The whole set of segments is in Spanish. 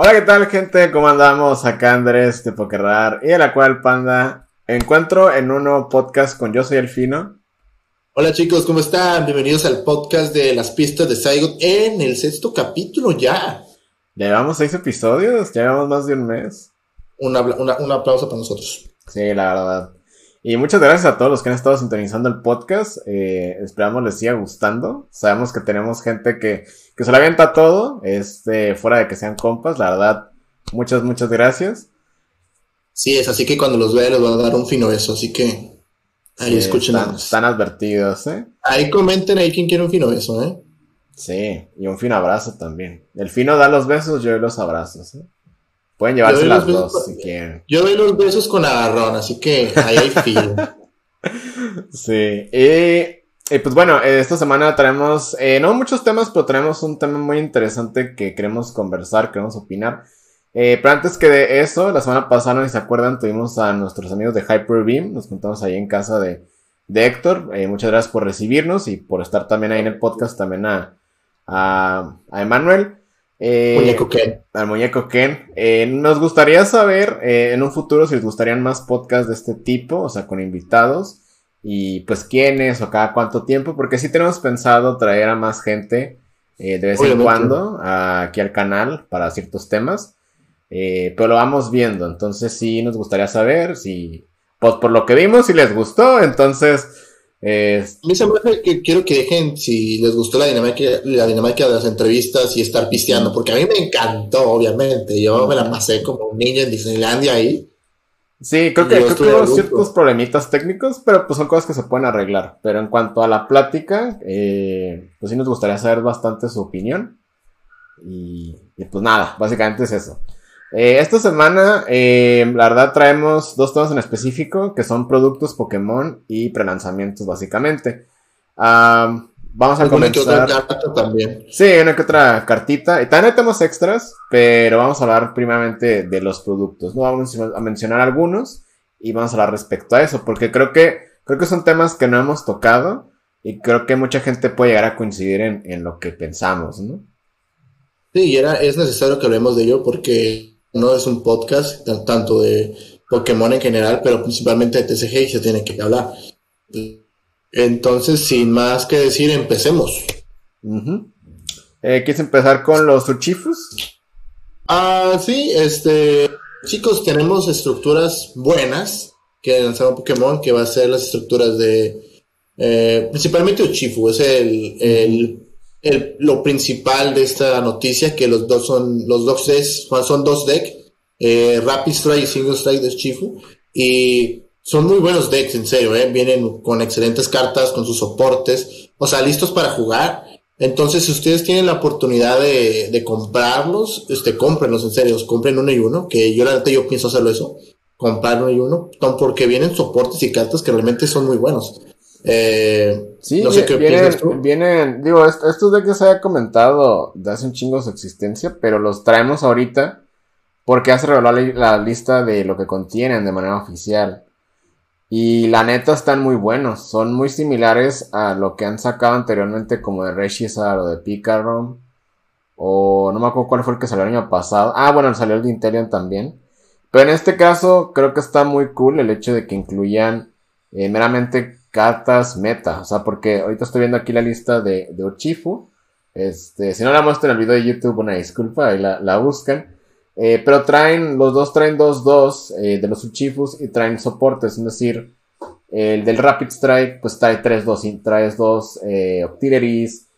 Hola, ¿qué tal, gente? ¿Cómo andamos? Acá Andrés de Pokerrar y a la cual Panda. Encuentro en un nuevo podcast con Yo Soy El Fino. Hola chicos, ¿cómo están? Bienvenidos al podcast de las pistas de Saigon en el sexto capítulo ya. Ya llevamos seis episodios, ya llevamos más de un mes. Un, un aplauso para nosotros. Sí, la verdad. Y muchas gracias a todos los que han estado sintonizando el podcast. Eh, esperamos les siga gustando. Sabemos que tenemos gente que, que se la avienta todo, este, fuera de que sean compas. La verdad, muchas, muchas gracias. Sí, es así que cuando los vea les voy a dar un fino beso, así que ahí escuchen. Están, están, advertidos, ¿eh? Ahí comenten ahí quién quiere un fino beso, ¿eh? Sí, y un fino abrazo también. El fino da los besos, yo doy los abrazos, ¿eh? Pueden llevarse las dos si quieren. Yo doy los besos con agarrón, así que ahí hay filo. sí. Y, pues bueno, esta semana traemos, eh, no muchos temas, pero traemos un tema muy interesante que queremos conversar, queremos opinar. Eh, pero antes que de eso, la semana pasada, si se acuerdan, tuvimos a nuestros amigos de Hyperbeam, nos juntamos ahí en casa de, de Héctor. Eh, muchas gracias por recibirnos y por estar también ahí en el podcast, también a, a, a Emanuel. Eh, muñeco Ken. Al muñeco Ken. Eh, nos gustaría saber eh, en un futuro si les gustarían más podcasts de este tipo, o sea, con invitados. Y pues quiénes o cada cuánto tiempo, porque sí tenemos pensado traer a más gente de vez en cuando aquí al canal para ciertos temas. pero lo vamos viendo, entonces sí nos gustaría saber si, pues por lo que vimos, si les gustó, entonces es... A mí se me hace que quiero que dejen, si les gustó la dinámica, la dinámica de las entrevistas y estar pisteando, porque a mí me encantó, obviamente. Yo me la pasé como un niño en Disneylandia ahí. Sí, creo que, creo ciertos problemitas técnicos, pero pues son cosas que se pueden arreglar. Pero en cuanto a la plática, eh, pues sí nos gustaría saber bastante su opinión. y pues nada, básicamente es eso. Eh, esta semana, eh, la verdad, traemos dos temas en específico, que son productos Pokémon y prelanzamientos, básicamente. vamos a comenzar. Que otra también. Sí, una que otra cartita. Y también tenemos extras, pero vamos a hablar primeramente de los productos. No vamos a mencionar algunos y vamos a hablar respecto a eso, porque creo que, creo que son temas que no hemos tocado y creo que mucha gente puede llegar a coincidir en, en lo que pensamos, ¿no? Sí, y era, es necesario que hablemos de ello porque no es un podcast tanto de Pokémon en general, pero principalmente de TCG y se tiene que hablar. Entonces, sin más que decir, empecemos. Eh, ¿Quieres empezar con los Uchifus? Ah, sí, este. Chicos, tenemos estructuras buenas que lanzaron Pokémon, que va a ser las estructuras de. Eh, principalmente Uchifu, es el lo principal de esta noticia, que los dos son, los dos decks, son dos decks, eh, Rapid Strike y Single Strike de Chifu, y son muy buenos decks, en serio, eh, vienen con excelentes cartas, con sus soportes, o sea, listos para jugar. Entonces, si ustedes tienen la oportunidad de, de comprarlos, este, cómprenlos, en serio, compren uno y uno, que yo la neta yo pienso hacerlo eso, comprar uno y uno, porque vienen soportes y cartas que realmente son muy buenos. Eh, sí, no sé qué vienen, vienen, digo, estos de que se haya comentado de hace un chingo su existencia, pero los traemos ahorita porque hace revelar la, lista de lo que contienen de manera oficial. Y la neta están muy buenos, son muy similares a lo que han sacado anteriormente como de Reshizar o de Picarom. O no me acuerdo cuál fue el que salió el año pasado. Ah, bueno, salió el de Interion también. Pero en este caso creo que está muy cool el hecho de que incluyan eh, meramente cartas meta. O sea, porque ahorita estoy viendo aquí la lista de, de Uchifu. Este, si no la muestro en el video de YouTube, una disculpa, ahí la, la buscan. Eh, pero traen, los dos traen 2-2 eh, de los Uchifus y traen soportes, es decir, el del Rapid Strike, pues trae 3-2, traes dos eh, Octilleries,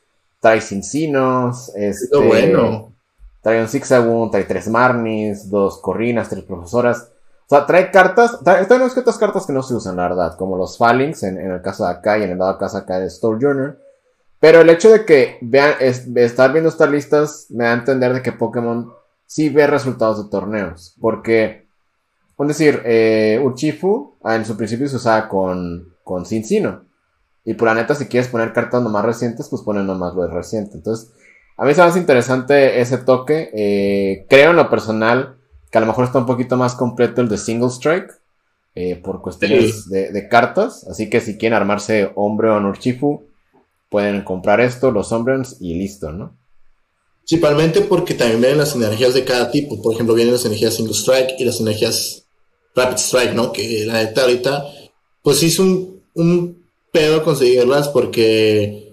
trae Cincinos, este, bueno. trae un Zigzagoon, trae tres Marnis, dos Corrinas, tres Profesoras. O sea, trae cartas, trae, trae unas otras cartas que no se usan, la verdad, como los Phalanx en, el caso de acá y en el lado caso acá de Store Journal. Pero el hecho de que vean, estar viendo estas listas me da a entender de que Pokémon sí ve resultados de torneos. Porque, es decir, eh, Uchifu ah, en su principio se usaba con, con Cincino. Y por la neta, si quieres poner cartas nomás recientes, pues ponen nomás lo de reciente. Entonces, a mí se me hace interesante ese toque. Eh, creo en lo personal que a lo mejor está un poquito más completo el de Single Strike. Eh, por cuestiones de, cartas. Así que si quieren armarse hombre o Nurchifu, pueden comprar esto, los hombres y listo, ¿no? Principalmente porque también vienen las energías de cada tipo. Por ejemplo, vienen las energías Single Strike y las energías Rapid Strike, ¿no? Que la neta ahorita, pues sí es un, un pedo conseguirlas porque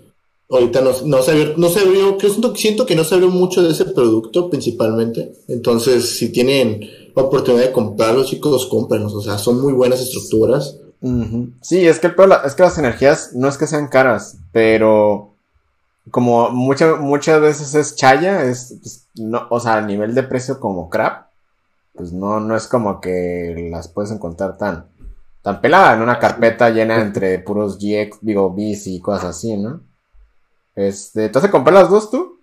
ahorita no, no se abrió, no se abrió, siento, siento que no se abrió mucho de ese producto principalmente. Entonces, si tienen oportunidad de comprarlos, chicos, cómprenlos. O sea, son muy buenas estructuras. Sí, es que, el es que las energías no es que sean caras, pero como muchas muchas veces es chaya, es, pues, no, o sea, a nivel de precio como crap, pues no, no es como que las puedes encontrar tan, tan pelada en una carpeta llena entre puros GX, digo, bis y cosas así, ¿no? Este, ¿te vas a comprar las dos tú?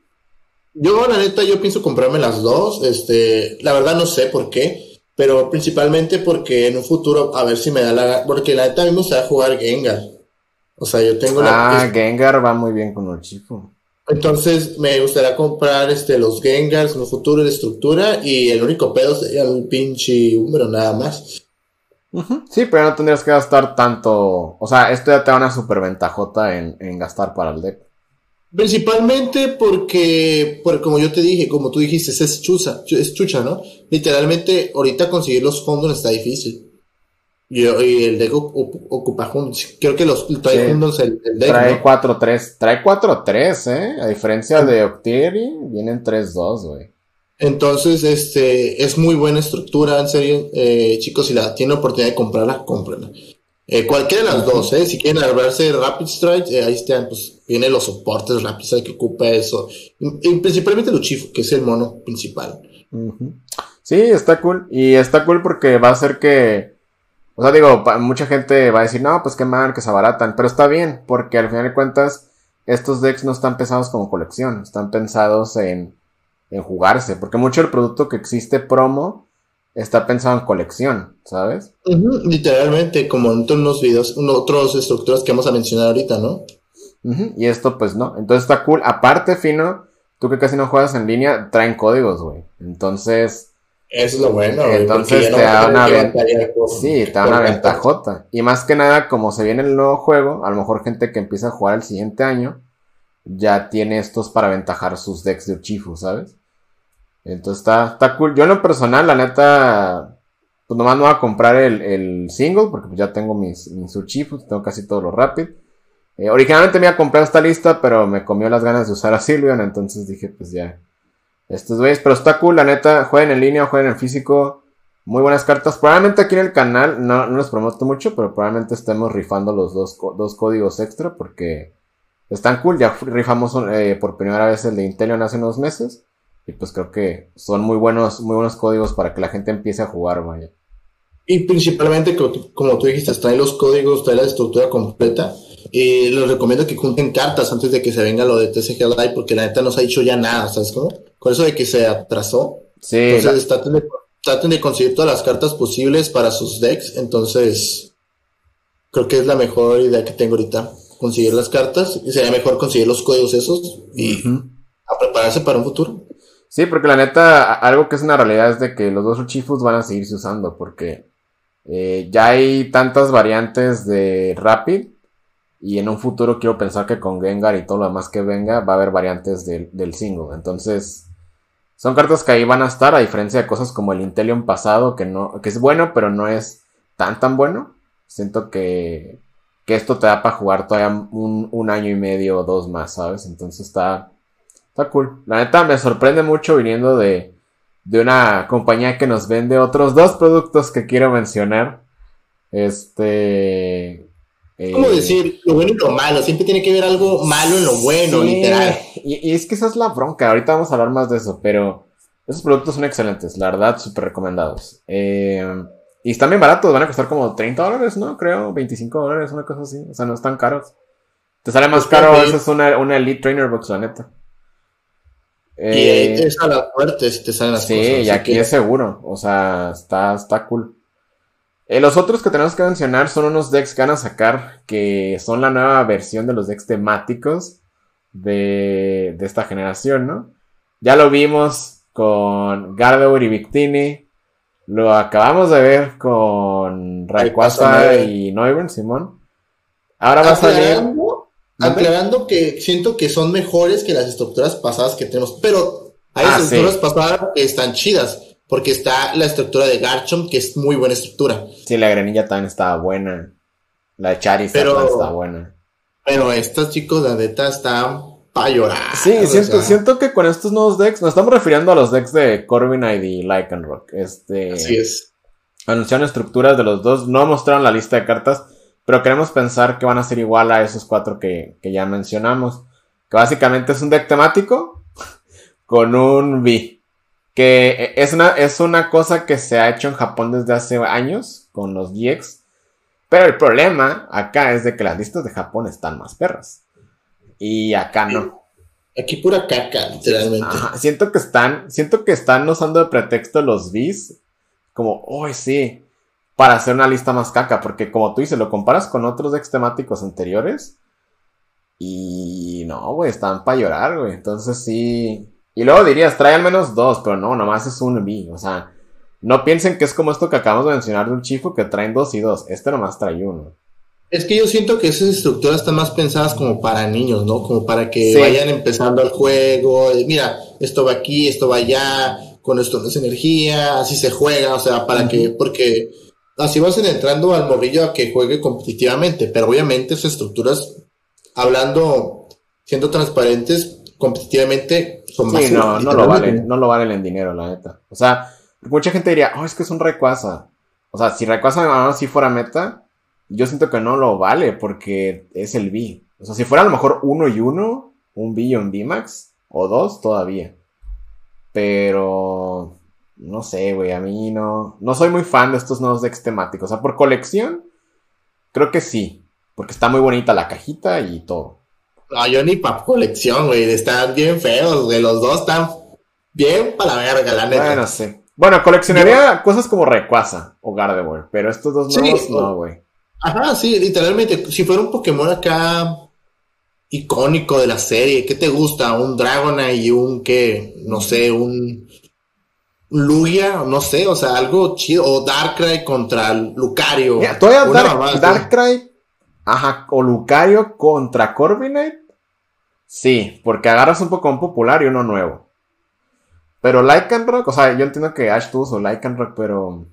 Yo, la neta, yo pienso comprarme las dos. Este, la verdad no sé por qué, pero principalmente porque en un futuro, a ver si me da la. Porque la neta a mí me gustaría jugar Gengar. O sea, yo tengo la. Ah, Gengar va muy bien con el chico. Entonces me gustaría comprar este los Gengars en un futuro de estructura y el único pedo sería el pinche número nada más. Sí, pero no tendrías que gastar tanto. O sea, esto ya te da una super ventajota en, en gastar para el deck. Principalmente porque, como yo te dije, como tú dijiste, es chucha, es chucha, ¿no? Literalmente, ahorita conseguir los fondos está difícil. Y, el deck ocupa juntos. Creo que los trae juntos el, deck. Trae 4-3. Trae 4-3, ¿eh? A diferencia de Octieri, vienen 3-2, güey. Entonces, este, es muy buena estructura, en serio. Eh, chicos, si la tienen oportunidad de comprarla, cómprenla. Eh, cualquiera de las dos, ¿eh? Si quieren de Rapid Strike, eh, ahí están, pues, vienen los soportes Rapid Strike que ocupa eso. Y, principalmente Luchifo, que es el mono principal. Sí, está cool. Y está cool porque va a hacer que. O sea, digo, mucha gente va a decir, no, pues qué mal, que se abaratan. Pero está bien, porque al final de cuentas, estos decks no están pensados como colección, están pensados en, en jugarse. Porque mucho del producto que existe promo está pensado en colección, ¿sabes? literalmente, como en todos los videos, otras estructuras que vamos a mencionar ahorita, ¿no? Y esto, pues no. Entonces está cool. Aparte, Fino, tú que casi no juegas en línea, traen códigos, güey. Entonces. Eso es lo bueno, Entonces te da una Sí, te da una ventajota. Y más que nada, como se viene el nuevo juego, a lo mejor gente que empieza a jugar el siguiente año ya tiene estos para aventajar sus decks de Uchifu, ¿sabes? Entonces está, está cool. Yo en lo personal, la neta, pues nomás no voy a comprar el, single, porque pues ya tengo mis, mis Uchifus, tengo casi todo lo rápido. Eh, originalmente me iba a comprar esta lista, pero me comió las ganas de usar a Sylveon, entonces dije, pues ya. Estos güeyes, pero está cool, la neta, jueguen en línea, jueguen en físico. Muy buenas cartas. Probablemente aquí en el canal, no, no les promoto mucho, pero probablemente estemos rifando los dos, dos códigos extra porque están cool. Ya rifamos eh, por primera vez el de Intelion hace unos meses. Y pues creo que son muy buenos, muy buenos códigos para que la gente empiece a jugar, vaya. Y principalmente, como tú dijiste, trae los códigos, trae la estructura completa. Y les recomiendo que junten cartas antes de que se venga lo de TCG Live, porque la neta no se ha dicho ya nada, ¿sabes cómo? Con eso de que se atrasó. Sí. Entonces traten, de, traten de conseguir todas las cartas posibles para sus decks. Entonces, creo que es la mejor idea que tengo ahorita. Conseguir las cartas. Y sería mejor conseguir los códigos esos y a prepararse para un futuro. Sí, porque la neta, algo que es una realidad es de que los dos Uchifus van a seguirse usando, porque eh, ya hay tantas variantes de Rapid, y en un futuro quiero pensar que con Gengar y todo lo demás que venga, va a haber variantes del single. Entonces, son cartas que ahí van a estar, a diferencia de cosas como el Intelion pasado, que no, que es bueno, pero no es tan tan bueno. Siento que, que esto te da para jugar todavía un, un año y medio o dos más, ¿sabes? Entonces está, Está cool. La neta me sorprende mucho viniendo de, de una compañía que nos vende otros dos productos que quiero mencionar. Este. ¿Cómo eh, decir lo bueno y lo malo? Siempre tiene que haber algo malo en lo bueno, literal. Y, es que esa es la bronca. Ahorita vamos a hablar más de eso, pero esos productos son excelentes, la verdad, súper recomendados. Eh, y están bien baratos, van a costar como 30 dólares, ¿no? Creo, 25 dólares, una cosa así. O sea, no están caros. Te sale más pues caro, eso es una, una Elite Trainer Box, la neta. Eh, y es a la fuerte si te salen las sí, cosas. Sí, y aquí es seguro. O sea, está, está cool. Eh, los otros que tenemos que mencionar son unos decks que van a sacar que son la nueva versión de los decks temáticos de, de esta generación, ¿no? Ya lo vimos con Gardevoir y Victini. Lo acabamos de ver con Rayquaza y Noivern, Simón. Ahora va a salir. Aclarando que siento que son mejores que las estructuras pasadas que tenemos, pero Hay Ah, estructuras sí. pasadas que están chidas, porque está la estructura de Garchomp, que es muy buena estructura. Sí, la granilla también estaba buena. La de Charizard Pero- también está buena. Pero estas chicos, la neta, están para llorar. Sí, o siento, sea. siento que con estos nuevos decks, nos estamos refiriendo a los decks de Corviknight y Lycanroc. Este, Así es. anunciaron estructuras de los dos, no mostraron la lista de cartas, pero queremos pensar que van a ser igual a esos cuatro que, que ya mencionamos. Que básicamente es un deck temático con un V. Que es una, es una cosa que se ha hecho en Japón desde hace años con los GX. Pero el problema acá es de que las listas de Japón están más perras. Y acá no. Aquí pura caca, literalmente. Ajá, siento que están, siento que están usando de pretexto los Vs, como, oh, sí, para hacer una lista más caca, porque como tú dices, lo comparas con otros decks temáticos anteriores, y no, güey, están para llorar, güey, entonces sí, y luego dirías, trae al menos dos, pero no, nomás es un V, o sea, no piensen que es como esto que acabamos de mencionar de un chifu que traen dos y dos, este nomás trae uno. Es que yo siento que esas estructuras están más pensadas como para niños, ¿no? Como para que Sí. vayan empezando el juego. eh, Mira, esto va aquí, esto va allá, con esto no es energía, así se juega, o sea, para que, porque así vas entrando al morrillo a que juegue competitivamente, pero obviamente esas estructuras, hablando, siendo transparentes, competitivamente son más. Sí, no, no lo valen, no lo valen en dinero, la neta. O sea, mucha gente diría, oh, es que es un Rayquaza. O sea, si Rayquaza así fuera meta, yo siento que no lo vale porque es el V. O sea, si fuera a lo mejor uno y uno, un V y un V-Max, o dos todavía. Pero, no sé, güey, a mí no, no soy muy fan de estos nuevos decks temáticos. O sea, por colección, creo que sí. Porque está muy bonita la cajita y todo. No, yo ni para colección, güey, están bien feos, güey, los dos están bien para la verga, la neta. Bueno, sí. Bueno, coleccionaría cosas como Rayquaza o Gardevoir, pero estos dos nuevos no, güey. Ajá, sí, literalmente, si fuera un Pokémon acá icónico de la serie, ¿qué te gusta? Un Dragonite y un, ¿qué? No sé, un, Lugia, no sé, o sea, algo chido, o Darkrai contra Lucario. Mira, todavía Dark-. Darkrai, ajá, o Lucario contra Corviknight. Sí, porque agarras un Pokémon popular y uno nuevo. Pero Lycanroc, o sea, yo entiendo que Ash tuvo su Lycanroc, pero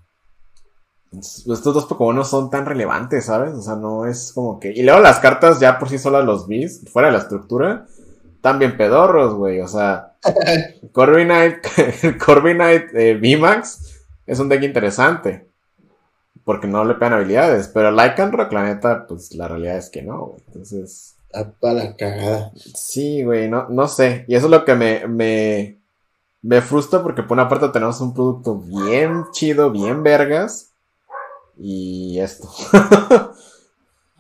estos dos Pokémon no son tan relevantes, ¿sabes? O sea, no es como que... Y luego las cartas ya por sí solas, los Beast, fuera de la estructura, están bien pedorros, güey. O sea, Corviknight, Corviknight eh, VMAX es un deck interesante. Porque no le pegan habilidades. Pero Lycanroc, la neta, pues la realidad es que no, güey. Entonces, Ah, pa' la cagada. sí, güey, no, no sé. Y eso es lo que me, me, me frustra porque por una parte tenemos un producto bien chido, bien vergas. Y esto.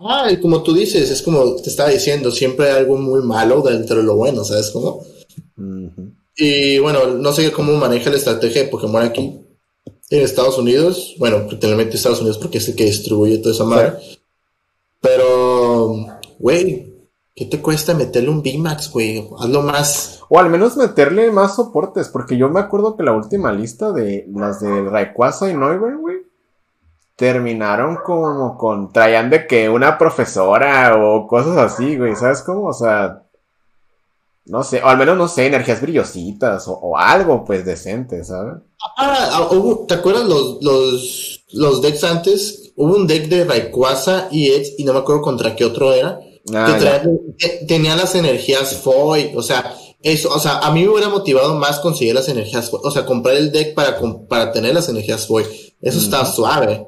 Ah, y como tú dices, es como te estaba diciendo, siempre hay algo muy malo dentro de lo bueno, ¿sabes cómo? Y bueno, no sé cómo maneja la estrategia de Pokémon aquí en Estados Unidos. Bueno, literalmente Estados Unidos porque es el que distribuye toda esa madre. Pero, güey, ¿qué te cuesta meterle un VMAX, güey? Hazlo más. O al menos meterle más soportes, porque yo me acuerdo que la última lista de las de Rayquaza y Noivern, güey, terminaron como con, traían de que una profesora o cosas así, güey, ¿sabes cómo? O sea, no sé, o al menos, no sé, energías brillositas o, o algo, pues, decente, ¿sabes? Ah, ah, hubo- ¿te acuerdas los, los, los decks antes? Hubo un deck de Rayquaza y Edge, y no me acuerdo contra qué otro era. Ah, te- tenía las energías Foy, o sea, eso, o sea, a mí me hubiera motivado más conseguir las energías Foy, o sea, comprar el deck para, para tener las energías Foy. Eso está suave.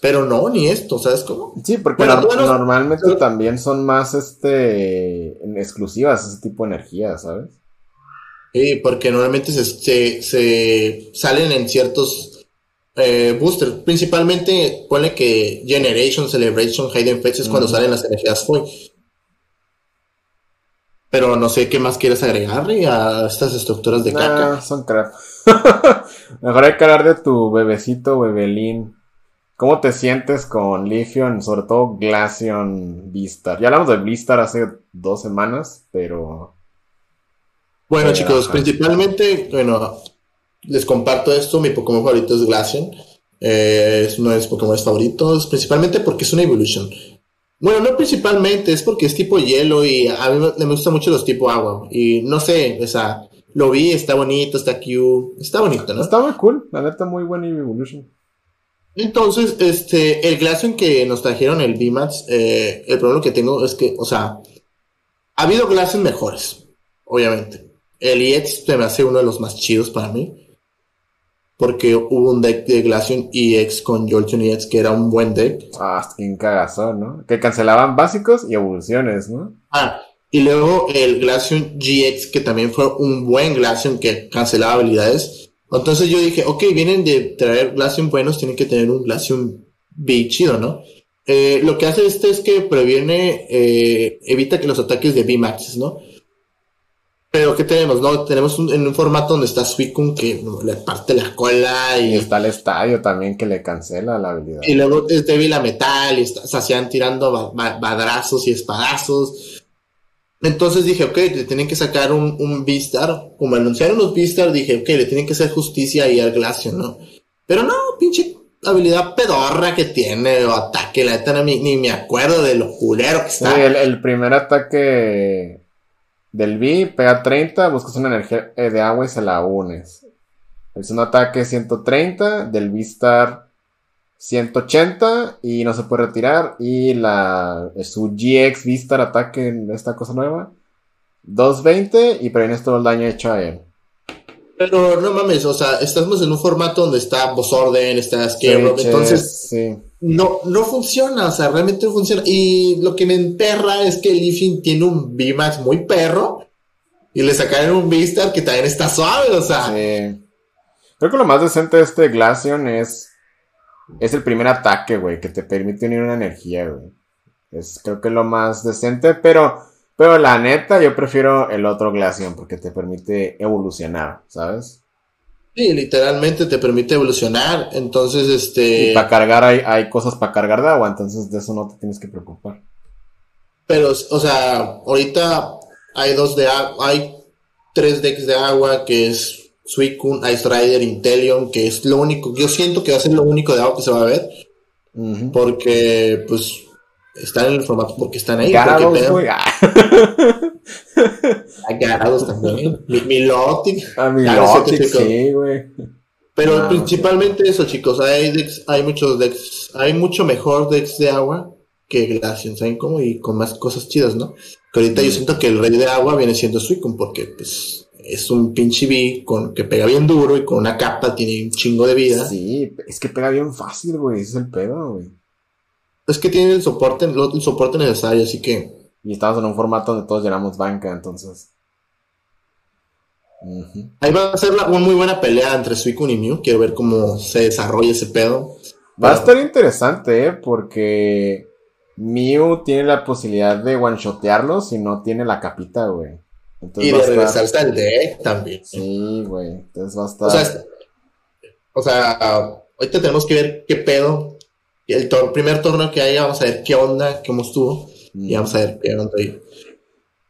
Pero no, ni esto, ¿sabes cómo? Sí, porque Bueno, nor- bueno, normalmente pero- también son más, este, exclusivas ese tipo de energías, ¿sabes? Sí, porque normalmente se, se, se salen en ciertos eh, boosters. Principalmente, ponle que Generation, Celebration, Hidden Fetch es cuando salen las energías Foy. Pero no sé qué más quieres agregarle a estas estructuras de caca. Nah, son crap. Mejor hay que hablar de tu bebecito, bebelín. ¿Cómo te sientes con Leafeon, sobre todo Glaceon Vistar? Ya hablamos de Vistar hace dos semanas, pero... Bueno, chicos, ajá. principalmente, bueno, les comparto esto. Mi Pokémon favorito es Glaceon. Eh, es uno de mis Pokémon favoritos, principalmente porque es una Evolution. Bueno, no principalmente, es porque es tipo hielo y a mí me gustan mucho los tipo agua. Y no sé, o sea, lo vi, está bonito, está cute, está bonito, ¿no? Está muy cool, la neta, muy buena Evolution. Entonces, este, el Glaceon que nos trajeron, el VMAX, eh, el problema que tengo es que, o sea, ha habido Glaceon mejores, obviamente. El EX se me hace uno de los más chidos para mí. Porque hubo un deck de Glaceon EX con Jolteon EX que era un buen deck. Ah, qué cagazón, ¿no? Que cancelaban básicos y evoluciones, ¿no? Ah, y luego el Glaceon GX que también fue un buen Glaceon que cancelaba habilidades. Entonces yo dije, ok, vienen de traer Glaceon buenos, tienen que tener un Glaceon B chido, ¿no? Eh, lo que hace este es que previene, eh, evita que los ataques de B-Maxes, ¿no? Pero ¿qué tenemos? No, tenemos un, en un formato donde está Suicune que le parte la cola y... está el estadio también que le cancela la habilidad. Y luego es débil a metal y se hacían tirando badrazos y espadazos. Entonces dije, ok, le tienen que sacar un, un V-Star. Como anunciaron los V-Star, dije, ok, le tienen que hacer justicia ahí al Glaceon, ¿no? Pero no, pinche habilidad pedorra que tiene o ataque. La neta ni, me acuerdo de lo culero que está. Sí, el primer ataque del B pega 30, buscas una energía eh, de agua y se la unes. El segundo ataque 130, del V-Star 180 y no se puede retirar. Y la su GX V-Star ataque en esta cosa nueva 220 y previenes todo el daño hecho a él. Pero no mames, o sea, estamos en un formato donde está Boss Orden, está Scarecrow, entonces sí. No, no funciona, o sea, realmente no funciona. Y lo que me enterra es que Leafing tiene un VMAX muy perro y le sacaron un V-Star que también está suave, o sea. Sí. Creo que lo más decente de este Glaceon es, es el primer ataque, güey, que te permite unir una energía, güey. Es creo que lo más decente, pero pero la neta, yo prefiero el otro Glaceon porque te permite evolucionar, ¿sabes? Sí, literalmente te permite evolucionar. Entonces, este. Y para cargar hay, hay cosas para cargar de agua, entonces de eso no te tienes que preocupar. Pero, o sea, ahorita hay dos de agua, hay tres decks de agua que es Suicune, Ice Rider, Inteleon, que es lo único, yo siento que va a ser lo único de agua que se va a ver. Porque, pues, están en el formato porque están ahí. Garados. Ah. Hay Garados también. Milotic. Ah, Milotic, sí, güey. Pero principalmente eso, chicos. Hay decks, hay muchos decks, hay mucho mejor decks de agua que Glacian, ¿saben cómo? Y con más cosas chidas, ¿no? Que ahorita yo mm. siento que el rey de agua viene siendo Suicune porque, pues, es un pinche B con, que pega bien duro y con una capa tiene un chingo de vida. Sí, es que pega bien fácil, güey. Ese es el pedo, güey. Es que tiene el soporte, el soporte necesario, así que. Y estamos en un formato donde todos llenamos banca, entonces. Ahí va a ser una, muy buena pelea entre Suicune y Mew. Quiero ver cómo se desarrolla ese pedo. Va a estar interesante, ¿eh? Porque Mew tiene la posibilidad de one-shotearlo si no tiene la capita, güey. y de regresarse al deck también. Sí, güey. Entonces va a estar. O sea, o sea, ahorita tenemos que ver qué pedo el primer torneo que haya, vamos a ver qué onda, cómo estuvo. Y vamos a ver qué ahí.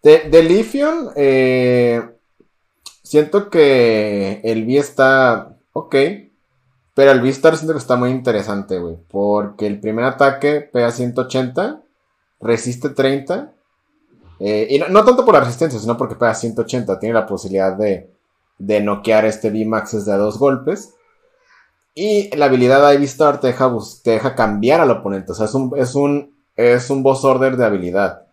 De, de eh, siento que el V está ok. Pero el V-Star siento que está muy interesante, güey. Porque el primer ataque pega 180, resiste 30. Eh, y no, tanto por la resistencia, sino porque pega 180. Tiene la posibilidad de, de noquear este V-Max de a dos golpes. Y la habilidad Ivy Star te deja, te deja cambiar al oponente. O sea, es un, es un, es un boss order de habilidad.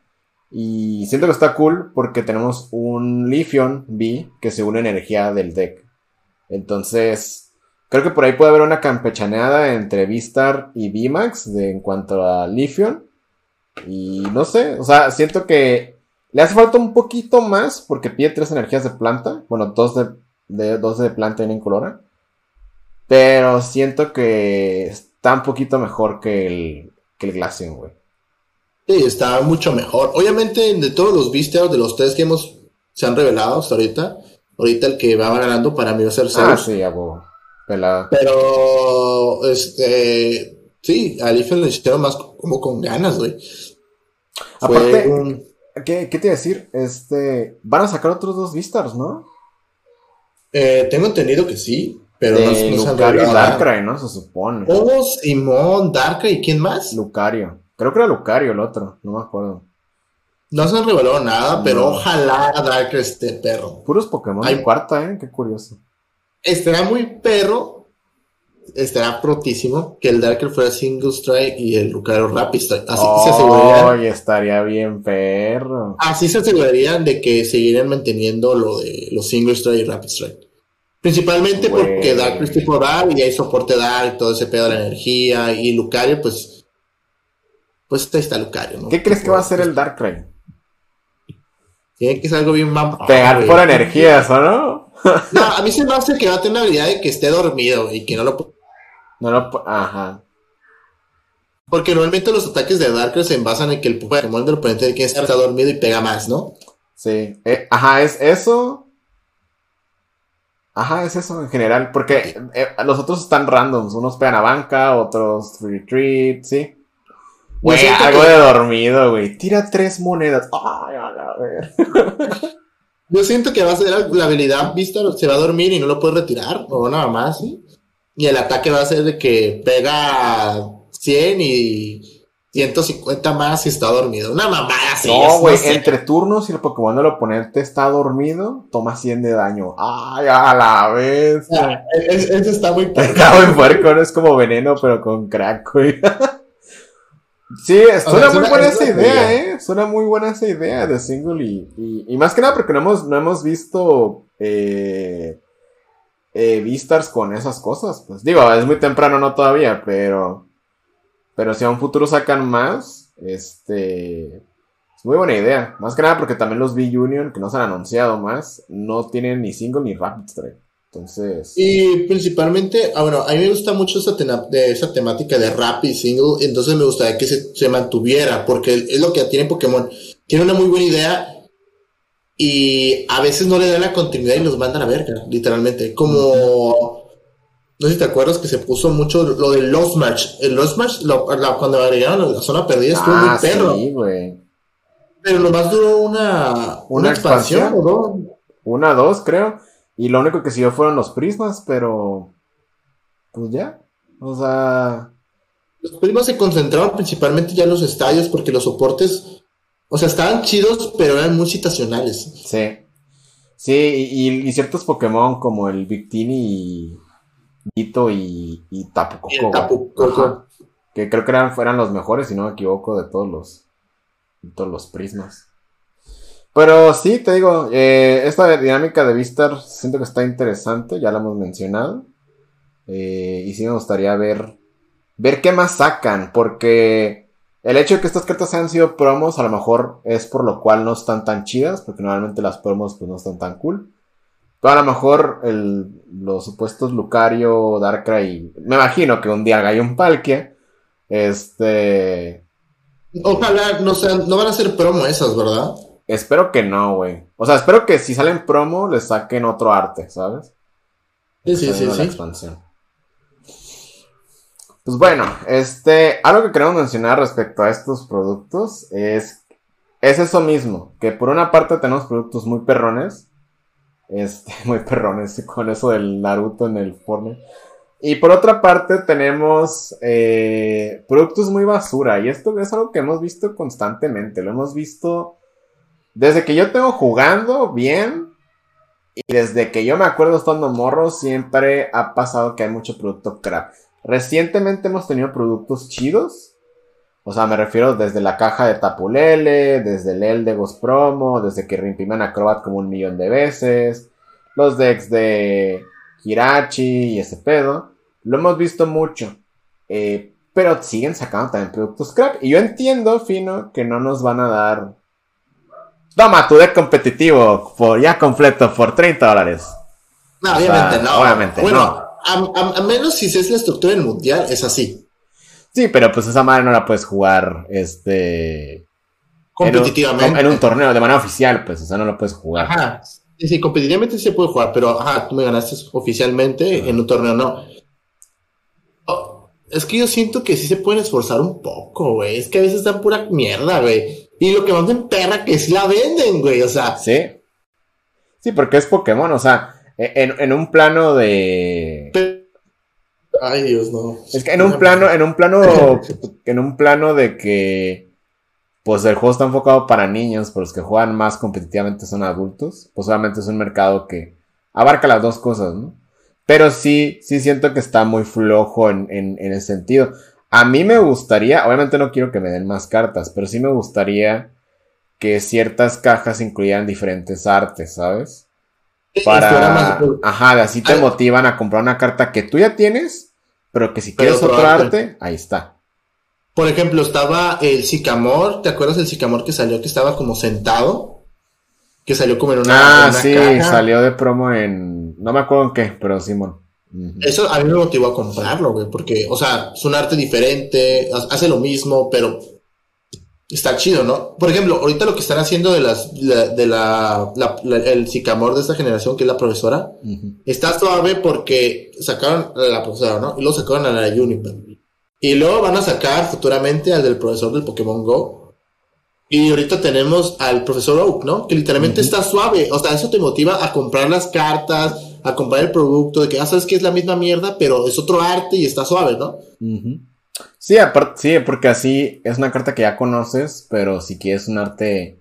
Y siento que está cool porque tenemos un Lithium B que se une energía del deck. Entonces, creo que por ahí puede haber una campechaneada entre V-Star y V-Max en cuanto a Lithium. Y no sé, o sea, siento que le hace falta un poquito más porque pide tres energías de planta. Bueno, dos de, de dos de planta una incolora. Pero siento que está un poquito mejor que el, que el güey. Sí, está mucho mejor. Obviamente, de todos los vistos de los tres que hemos se han revelado hasta ahorita, ahorita el que va ganando para mí va a ser Zeus. Ah, sí, abo. Pelada. Pero, este, sí, a Leafel le hicieron más como con ganas, güey. Aparte, ¿qué, ¿qué, te iba a decir? Este, van a sacar otros dos Vistars, ¿no? Eh, tengo entendido que sí. Pero no, Lucario y Darkrai, ¿no? Se supone. Oh, Simón, Darkrai, ¿y quién más? Lucario. Creo que era Lucario el otro, no me acuerdo. No se han revelado nada, pero ojalá Darker esté perro. Puros Pokémon Hay... cuarta, ¿eh? Qué curioso. Estará muy perro, estará protísimo que el Darker fuera Single Strike y el Lucario Rapid Strike. Así se asegurarían. estaría bien perro. Así se asegurarían de que seguirían manteniendo lo de los Single Strike y Rapid Strike. Principalmente porque Dark es tipo Dark y hay soporte Dark, todo ese pedo de la energía y Lucario, pues. Pues ahí está Lucario, ¿no? ¿Qué crees que va a ser el Darkrai? Tiene que ser algo bien más. Pegar por energías, ¿o no? no, a mí se me hace que va a tener la habilidad de que esté dormido y que no lo. No lo. Ajá. Porque normalmente los ataques de Darkrai se basan en que el Pokémon del oponente tiene que estar dormido y pega más, ¿no? Sí. Eh, ajá, es eso. Ajá, es eso en general, porque eh, los otros están randoms, unos pegan a banca, otros retreat, ¿sí? Güey, algo de dormido, güey. Tira tres monedas. Ay, a ver. Yo siento que va a ser la habilidad vista, se va a dormir y no lo puede retirar, o nada más, ¿sí? Y el ataque va a ser de que pega 100 y 150 más si está dormido. Una mamada así. No, güey, entre turnos y el Pokémon del oponente está dormido, toma 100 de daño. ¡Ay, a la vez! Ah, Eso está muy puerco. Está muy puerco, no es como veneno, pero con crack, güey. sí, suena muy buena esa idea, ¿eh? Suena muy buena esa idea de single y, y, más que nada porque no hemos, no hemos visto eh, eh, Vistars con esas cosas. Pues digo, es muy temprano, no todavía, pero pero si a un futuro sacan más, este. Es muy buena idea. Más que nada porque también los B-Union, que no se han anunciado más, no tienen ni single ni rapid strike. Entonces. Y principalmente, ah, bueno, a mí me gusta mucho esa, de esa temática de rapid single. Entonces me gustaría que se, se mantuviera, porque es lo que tiene Pokémon. Tiene una muy buena idea y a veces no le da la continuidad y los mandan a verga, literalmente. Como. No sé si te acuerdas que se puso mucho lo del Lost Match. El Lost Match, cuando agregaron la zona perdida, estuvo muy ah, perro. Sí, güey. Pero nomás duró una, una, expansión, ¿o? Una, dos, creo. Y lo único que siguió fueron los prismas, pero. Pues ya. O sea. Los prismas se concentraban principalmente ya en los estadios porque los soportes. O sea, estaban chidos, pero eran muy citacionales. Sí. Sí, y, ciertos Pokémon como el Victini y Vito y, y Tapu Que creo que eran, fueran los mejores, si no me equivoco, de todos los, todos los prismas. Pero sí, te digo, eh, esta dinámica de Vistar siento que está interesante, ya la hemos mencionado. Eh, y sí me gustaría ver, ver qué más sacan, porque el hecho de que estas cartas hayan sido promos a lo mejor es por lo cual no están tan chidas, porque normalmente las promos pues no están tan cool. Pero a lo mejor los supuestos Lucario, Darkrai, me imagino que un día haga un Palkia. Este. Ojalá no sean, no van a ser promo esas, ¿verdad? Espero que no, güey. O sea, espero que si salen promo les saquen otro arte, ¿sabes? Sí, sí, sí, sí. Expansión. Pues bueno, este, algo que queremos mencionar respecto a estos productos es, es eso mismo, que por una parte tenemos productos muy perrones, este, muy perrones con eso del Naruto en el Fortnite. Y por otra parte tenemos eh, productos muy basura. Y esto es algo que hemos visto constantemente. Lo hemos visto desde que yo tengo jugando bien. Y desde que yo me acuerdo estando morro, siempre ha pasado que hay mucho producto crap. Recientemente hemos tenido productos chidos. O sea, me refiero desde la caja de Tapulele, desde el de Ghost Promo, desde que reimprimen Acrobat como un millón de veces, los decks de Hirachi y ese pedo. Lo hemos visto mucho. Eh, pero siguen sacando también productos scrap. Y yo entiendo, Fino, que no nos van a dar. Toma tu deck competitivo por ya completo por 30 dólares. No, obviamente no. Obviamente bueno, A, menos si es la estructura del mundial, es así. Sí, pero pues esa madre no la puedes jugar, este... Competitivamente. En un, torneo de manera oficial, pues, o sea, no lo puedes jugar. Ajá. Sí, sí, competitivamente se puede jugar, pero, ajá, tú me ganaste oficialmente, en un torneo no. Oh, es que yo siento que sí se pueden esforzar un poco, güey. Es que a veces están pura mierda, güey. Y lo que más me perra que sí la venden, güey, o sea. Sí. Sí, porque es Pokémon, o sea, e, en, en un plano de... Ay, Dios, no. Es que en un plano, en un plano, en un plano de que pues el juego está enfocado para niños, pero los que juegan más competitivamente son adultos. Pues obviamente es un mercado que abarca las dos cosas, ¿no? Pero sí, sí siento que está muy flojo en, en, en ese sentido. A mí me gustaría, obviamente no quiero que me den más cartas, pero sí me gustaría que ciertas cajas incluyeran diferentes artes, ¿sabes? Para... Ajá, así te motivan a comprar una carta que tú ya tienes, pero que si quieres otro arte, ahí está. Por ejemplo, estaba el Sicamor, ¿te acuerdas del Sicamor que salió que estaba como sentado? Que salió como en una. Ah, sí, salió de promo en. No me acuerdo en qué, pero Simón. Eso a mí me motivó a comprarlo, güey, porque, o sea, es un arte diferente, hace lo mismo, pero está chido, ¿no? Por ejemplo, ahorita lo que están haciendo de las, de la, el sicamor de esta generación, que es la profesora, está suave porque sacaron a la profesora, ¿no? Y luego sacaron a la Juniper. Y luego van a sacar futuramente al del profesor del Pokémon Go. Y ahorita tenemos al profesor Oak, ¿no? Que literalmente está suave. O sea, eso te motiva a comprar las cartas, a comprar el producto, de que ya ah, sabes que es la misma mierda, pero es otro arte y está suave, ¿no? Sí, aparte, sí, porque así es una carta que ya conoces, pero si quieres un arte.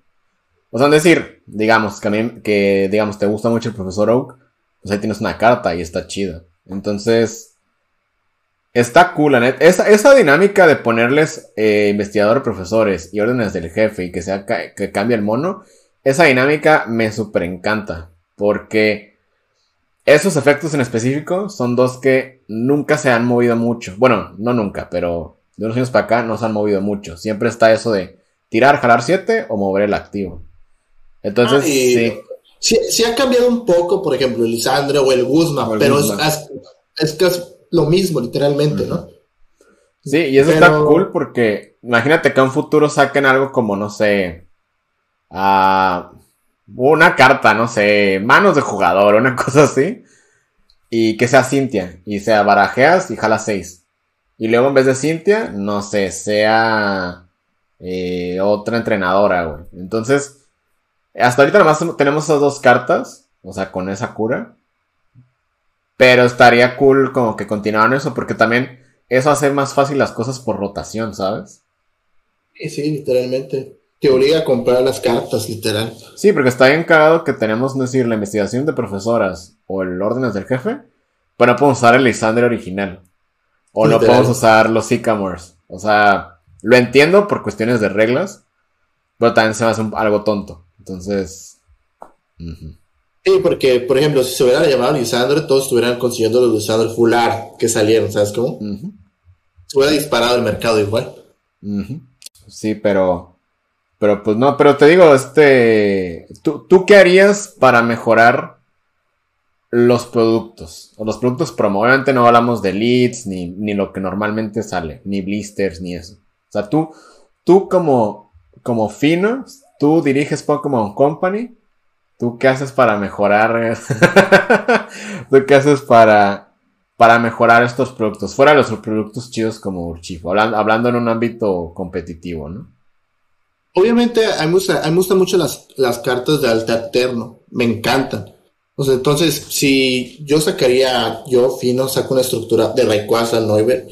O sea, decir, digamos, que a mí, que digamos, te gusta mucho el profesor Oak, pues ahí tienes una carta y está chida. Entonces, Está cool, la Esa, esa dinámica de ponerles eh, investigadores profesores y órdenes del jefe y que, sea, que cambie el mono, esa dinámica me super encanta. Porque esos efectos en específico son dos que nunca se han movido mucho. Bueno, no nunca, pero de unos años para acá no se han movido mucho. Siempre está eso de tirar, jalar 7 o mover el activo. Entonces, ah, sí. sí. ha cambiado un poco, por ejemplo, el Lisandre o el Guzmán, pero Es, es, es lo mismo, literalmente, ¿no? Sí, y eso está cool porque imagínate que en un futuro saquen algo como, no sé, uh, una carta, no sé, manos de jugador, una cosa así, y que sea Cintia, y sea barajeas y jala 6. Y luego en vez de Cintia, no sé, sea eh, otra entrenadora, güey. Entonces, hasta ahorita nomás tenemos esas dos cartas, o sea, con esa cura. Pero estaría cool como que continuaran eso, porque también eso hace más fácil las cosas por rotación, ¿sabes? Sí, literalmente. Te obliga a comprar las cartas, literal. Sí, porque está bien cagado que tenemos, no decir, la investigación de profesoras o el órdenes del jefe, pero no podemos usar el Lisandre original. O no podemos usar los Sycamores. O sea, lo entiendo por cuestiones de reglas, pero también se me hace algo tonto. Entonces. Sí, porque, por ejemplo, si se hubiera llamado Lisandro, todos estuvieran consiguiendo los Lisandro Full Art que salieron, ¿sabes cómo? Se hubiera disparado el mercado igual. Sí, pero. Pero pues no, pero te digo, este. ¿tú, ¿Tú qué harías para mejorar los productos? O los productos promo. Obviamente no hablamos de leads, ni, ni lo que normalmente sale, ni blisters, ni eso. O sea, tú, tú como, como fino, tú diriges Pokémon Company ¿Tú qué haces para mejorar? ¿Tú qué haces para, para mejorar estos productos? Fuera de los productos chidos como Urchifo, hablando, hablando en un ámbito competitivo, ¿no? Obviamente, a mí me, gustan mucho las, las cartas de Alterno. Me encantan. O sea, entonces, si yo sacaría, yo fino, saco una estructura de Rayquaza, Neuber,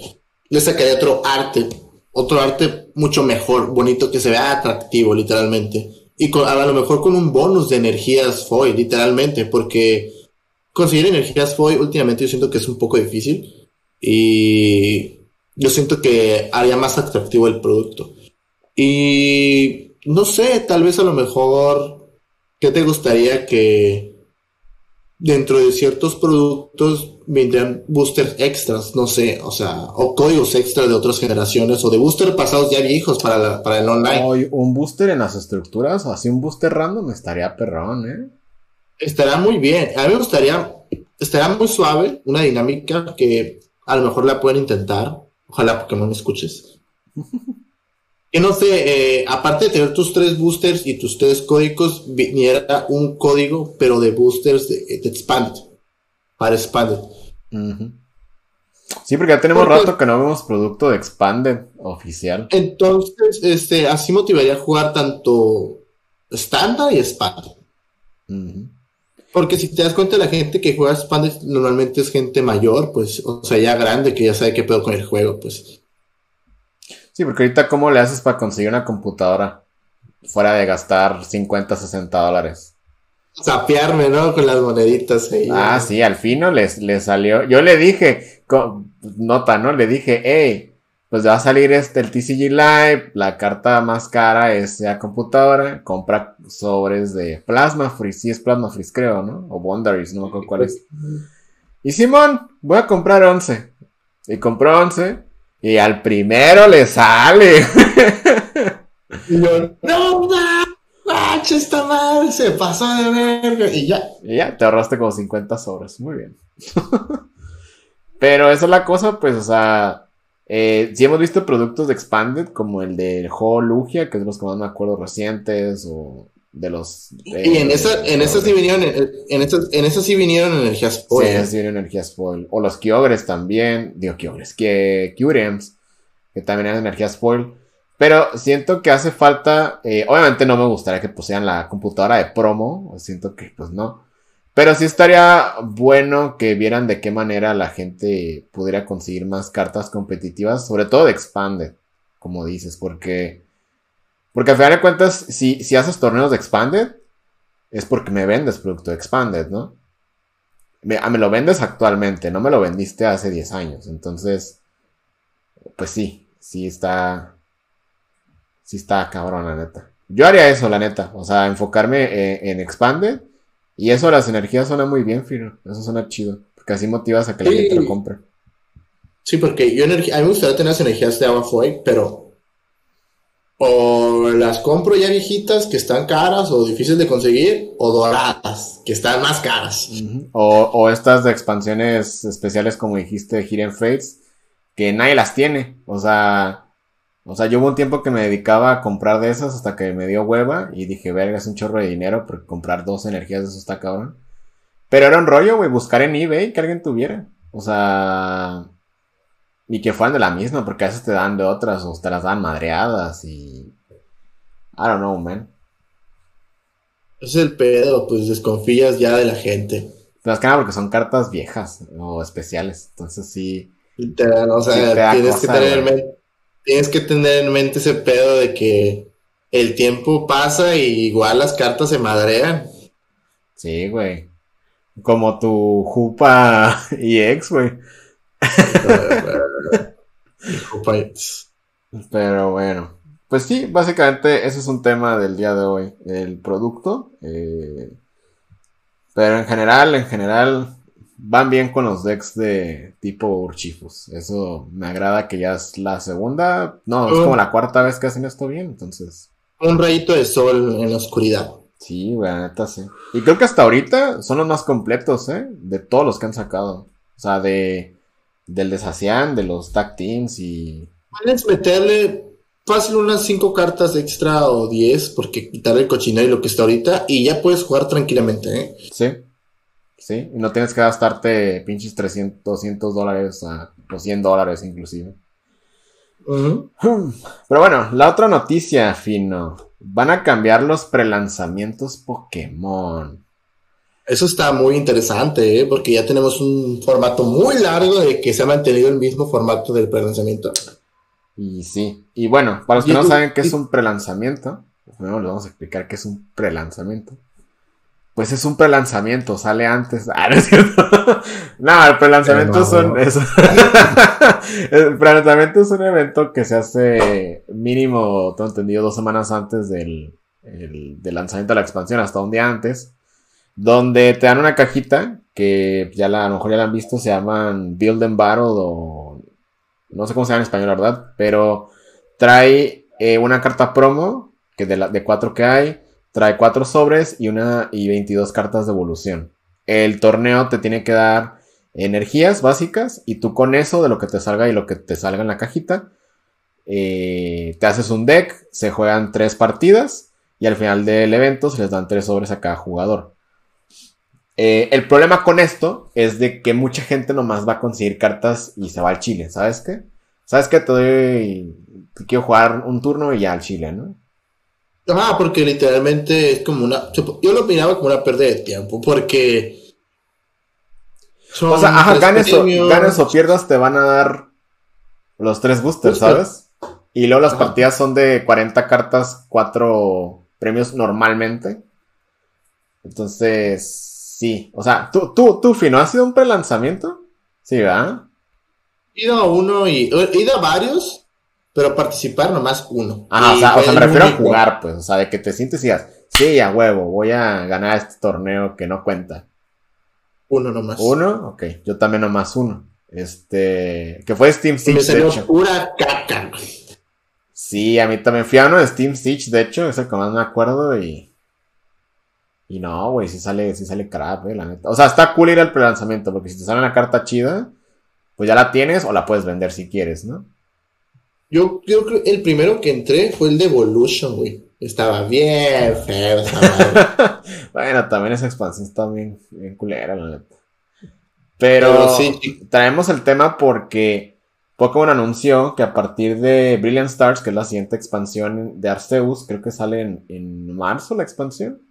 le sacaría otro arte, otro arte mucho mejor, bonito, que se vea atractivo, literalmente. Y a lo mejor con un bonus de energías FOI, literalmente, porque conseguir energías FOI últimamente yo siento que es un poco difícil. Y yo siento que haría más atractivo el producto. Y no sé, tal vez a lo mejor, ¿qué te gustaría que dentro de ciertos productos vendrían boosters extras, no sé, o sea, o códigos extras de otras generaciones o de boosters pasados ya viejos para, para el online. un booster en las estructuras, o así un booster random estaría perrón, ¿eh? Estaría muy bien. A mí me gustaría, estaría muy suave, una dinámica que a lo mejor la pueden intentar. Ojalá Pokémon escuches. No sé, eh, aparte de tener tus tres boosters y tus tres códigos, viniera un código, pero de boosters de, de Expanded. Para Expanded. Sí, porque ya tenemos rato que no vemos producto de Expanded oficial. Entonces, este, así motivaría a jugar tanto estándar y Expanded. Porque si te das cuenta, la gente que juega Expanded normalmente es gente mayor, pues, o sea, ya grande, que ya sabe qué pedo con el juego, pues. Sí, porque ahorita, ¿cómo le haces para conseguir una computadora? Fuera de gastar 50, 60 dólares. Sapearme, ¿no? Con las moneditas ahí. Ah, sí, al fin no les, les salió. Yo le dije, nota, ¿no? Le dije, hey, pues va a salir este, el TCG Live, la carta más cara es la computadora, compra sobres de Plasma Freeze, sí es Plasma Freeze creo, ¿no? O Bondaries, no me acuerdo cuál es. Y Simón, voy a comprar 11. Y compró 11, y al primero le sale. y yo, no, macho, esta madre se pasó de verga, y ya. Y ya, te ahorraste como 50 sobres, muy bien. Pero esa es la cosa, pues, o sea eh, si hemos visto productos de Expanded, como el de Ho Lugia, que es de los que más me acuerdo recientes, o de los. y en esa, en esas sí vinieron, en esas, en esas sí vinieron energías foil. Sí, sí vinieron energías foil. O los Kyogres también, digo Kyogres, que Kyurems, que también eran energías foil. Pero siento que hace falta, eh, obviamente no me gustaría que pusieran la computadora de promo, siento que pues no. Pero sí estaría bueno que vieran de qué manera la gente pudiera conseguir más cartas competitivas, sobre todo de Expanded, como dices, porque. Porque al final de cuentas, si, si haces torneos de Expanded, es porque me vendes producto de Expanded, ¿no? Me, ah, me lo vendes actualmente, no me lo vendiste hace 10 años. Entonces, pues sí, sí está. Sí está cabrón, la neta. Yo haría eso, la neta. O sea, enfocarme en, en Expanded y eso, las energías suena muy bien, Firo. Eso suena chido. Porque así motivas a que la gente lo compre. Sí, porque yo a mí me gustaría tener las energías de agua pero o las compro ya viejitas que están caras o difíciles de conseguir, o doradas, que están más caras. o, o, estas de expansiones especiales, como dijiste, Hidden Fates, que nadie las tiene. O sea, o sea, yo hubo un tiempo que me dedicaba a comprar de esas hasta que me dio hueva y dije, verga, es un chorro de dinero porque comprar dos energías de eso está cabrón. Pero era un rollo, güey, buscar en eBay que alguien tuviera. O sea, y que fueran de la misma, porque a veces te dan de otras o te las dan madreadas y... I don't know, man. Es el pedo, pues desconfías ya de la gente. Te las porque son cartas viejas o especiales, entonces sí... o sea, tienes que tener tienes que tener en mente ese pedo de que el tiempo pasa y igual las cartas se madrean. Sí, güey. Como tu Jupa y ex, güey. Pero bueno. Pues sí, básicamente ese es un tema del día de hoy. El producto. Eh, pero en general, en general, van bien con los decks de tipo Urchifus. Eso me agrada que ya es la segunda. No, es como la cuarta vez que hacen esto bien, entonces. Un rayito de sol en la oscuridad. Sí, güey, neta sí. Y creo que hasta ahorita son los más completos, ¿eh? De todos los que han sacado. O sea, de. Del de Sacian, de los tag teams y. Puedes meterle fácil unas 5 cartas extra o 10, porque quitarle el cochinero y lo que está ahorita, y ya puedes jugar tranquilamente, ¿eh? Sí. ¿sí? Y no tienes que gastarte pinches 300, 200 dólares o 100 dólares inclusive. Pero bueno, la otra noticia, Fino. Van a cambiar los prelanzamientos Pokémon. Eso está muy interesante, ¿eh? porque ya tenemos un formato muy largo de que se ha mantenido el mismo formato del prelanzamiento. Y sí, y bueno, para los que no saben qué es un prelanzamiento, primero les vamos a explicar qué es un prelanzamiento pues es un prelanzamiento, sale antes. Ah, no es cierto. no, el prelanzamiento es un. el prelanzamiento es un evento que se hace mínimo, todo entendido, dos semanas antes del, lanzamiento de la expansión, hasta un día antes. Donde te dan una cajita que ya la, a lo mejor ya la han visto, se llaman Build and Battle o. No sé cómo se llama en español, verdad. Pero trae eh, una carta promo que de, la, de cuatro que hay Trae cuatro sobres y una y 22 cartas de evolución. El torneo te tiene que dar energías básicas y tú con eso de lo que te salga y lo que te salga en la cajita eh, te haces un deck, se juegan tres partidas y al final del evento se les dan tres sobres a cada jugador. Eh, el problema con esto es de que mucha gente nomás va a conseguir cartas y se va al Chile, ¿sabes qué? ¿Sabes qué? Te doy... quiero jugar un turno y ya al Chile, ¿no? Ah, porque literalmente es como una. Yo lo miraba como una pérdida de tiempo, porque. o sea, ajá, ganes o, ganes o, pierdas, te van a dar los tres boosters, ¿sabes? Y luego las partidas son de 40 cartas, 4 premios normalmente. Entonces, sí. O sea, tú, tú, tú, Fino, ¿has sido un prelanzamiento? Sí, ¿verdad? He ido a uno y. He ido a varios, pero participar nomás uno. Ah, o sea, o sea, me refiero a jugar, pues. O sea, de que te sientes y digas, sí, a huevo, voy a ganar este torneo que no cuenta. Uno nomás. ¿Uno? Ok, yo también nomás uno. Este. Que fue Steam Siege. Me salió pura caca. Sí, a mí también fui a uno de Steam Siege, de hecho, es el que más me acuerdo y. Y no, güey, si sale, si sale crap, eh, la neta. O sea, está cool ir al prelanzamiento, porque si te sale una carta chida, pues ya la tienes o la puedes vender si quieres, ¿no? Yo, creo que el primero que entré fue el de Evolution, güey. Estaba bien feo bueno, también esa expansión está bien, bien culera, la neta. Pero, sí. traemos el tema porque Pokémon anunció que a partir de Brilliant Stars, que es la siguiente expansión de Arceus, creo que sale en, marzo la expansión,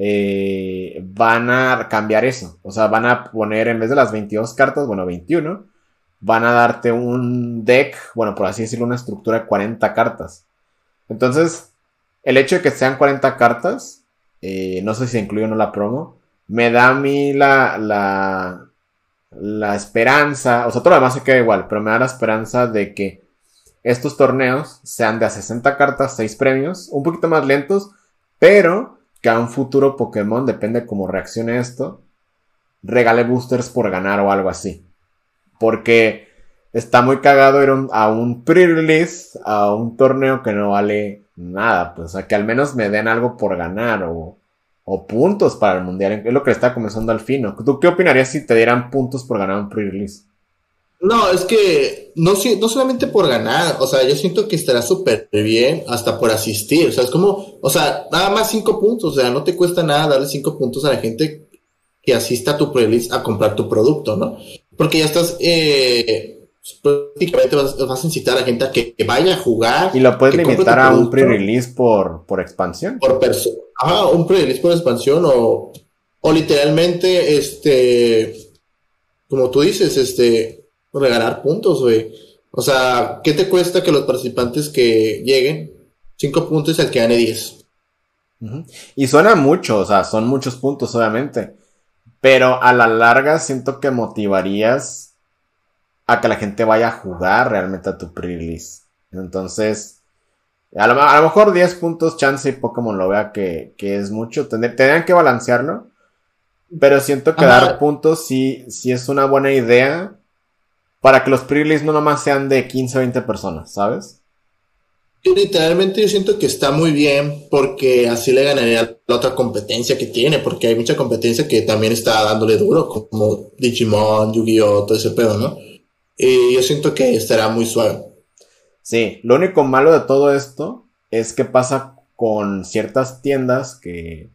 eh, van a cambiar eso. O sea, van a poner en vez de las 22 cartas, bueno, 21, van a darte un deck, bueno, por así decirlo, una estructura de 40 cartas. Entonces, el hecho de que sean 40 cartas, eh, no sé si incluye o no la promo, me da a mí la, la, la esperanza, o sea, todo lo demás se queda igual, pero me da la esperanza de que estos torneos sean de a 60 cartas, 6 premios, un poquito más lentos, pero que a un futuro Pokémon, depende cómo reaccione esto, regale boosters por ganar o algo así. Porque está muy cagado ir a un pre-release, a un torneo que no vale nada, pues, o sea, que al menos me den algo por ganar o, o puntos para el mundial. Es lo que está comenzando al fino. ¿Tú qué opinarías si te dieran puntos por ganar un pre-release? No, es que no, no solamente por ganar, o sea, yo siento que estará súper bien hasta por asistir, o sea, es como, o sea, nada más cinco puntos, o sea, no te cuesta nada darle cinco puntos a la gente que asista a tu pre-release a comprar tu producto, ¿no? Porque ya estás, eh, prácticamente vas, a incitar a la gente a que, vaya a jugar. Y lo puedes limitar a un pre-release por, por expansión. Por persona. Ajá, un pre-release por expansión o, o literalmente, este, como tú dices, este, regalar puntos, güey. O sea, ¿qué te cuesta que los participantes que lleguen, cinco puntos el que gane diez? Y suena mucho, o sea, son muchos puntos, obviamente. Pero a la larga siento que motivarías a que la gente vaya a jugar realmente a tu pre-release. Entonces, a lo, mejor 10 puntos chance y Pokémon lo vea que, es mucho. Tendrían que balancearlo. Pero siento que dar puntos sí, sí es una buena idea para que los pre-release no nomás sean de 15 o 20 personas, ¿sabes? literalmente yo siento que está muy bien porque así le ganaría la otra competencia que tiene, porque hay mucha competencia que también está dándole duro, como Digimon, Yu-Gi-Oh, todo ese pedo, ¿no? Y yo siento que estará muy suave. Sí, lo único malo de todo esto es que pasa con ciertas tiendas que,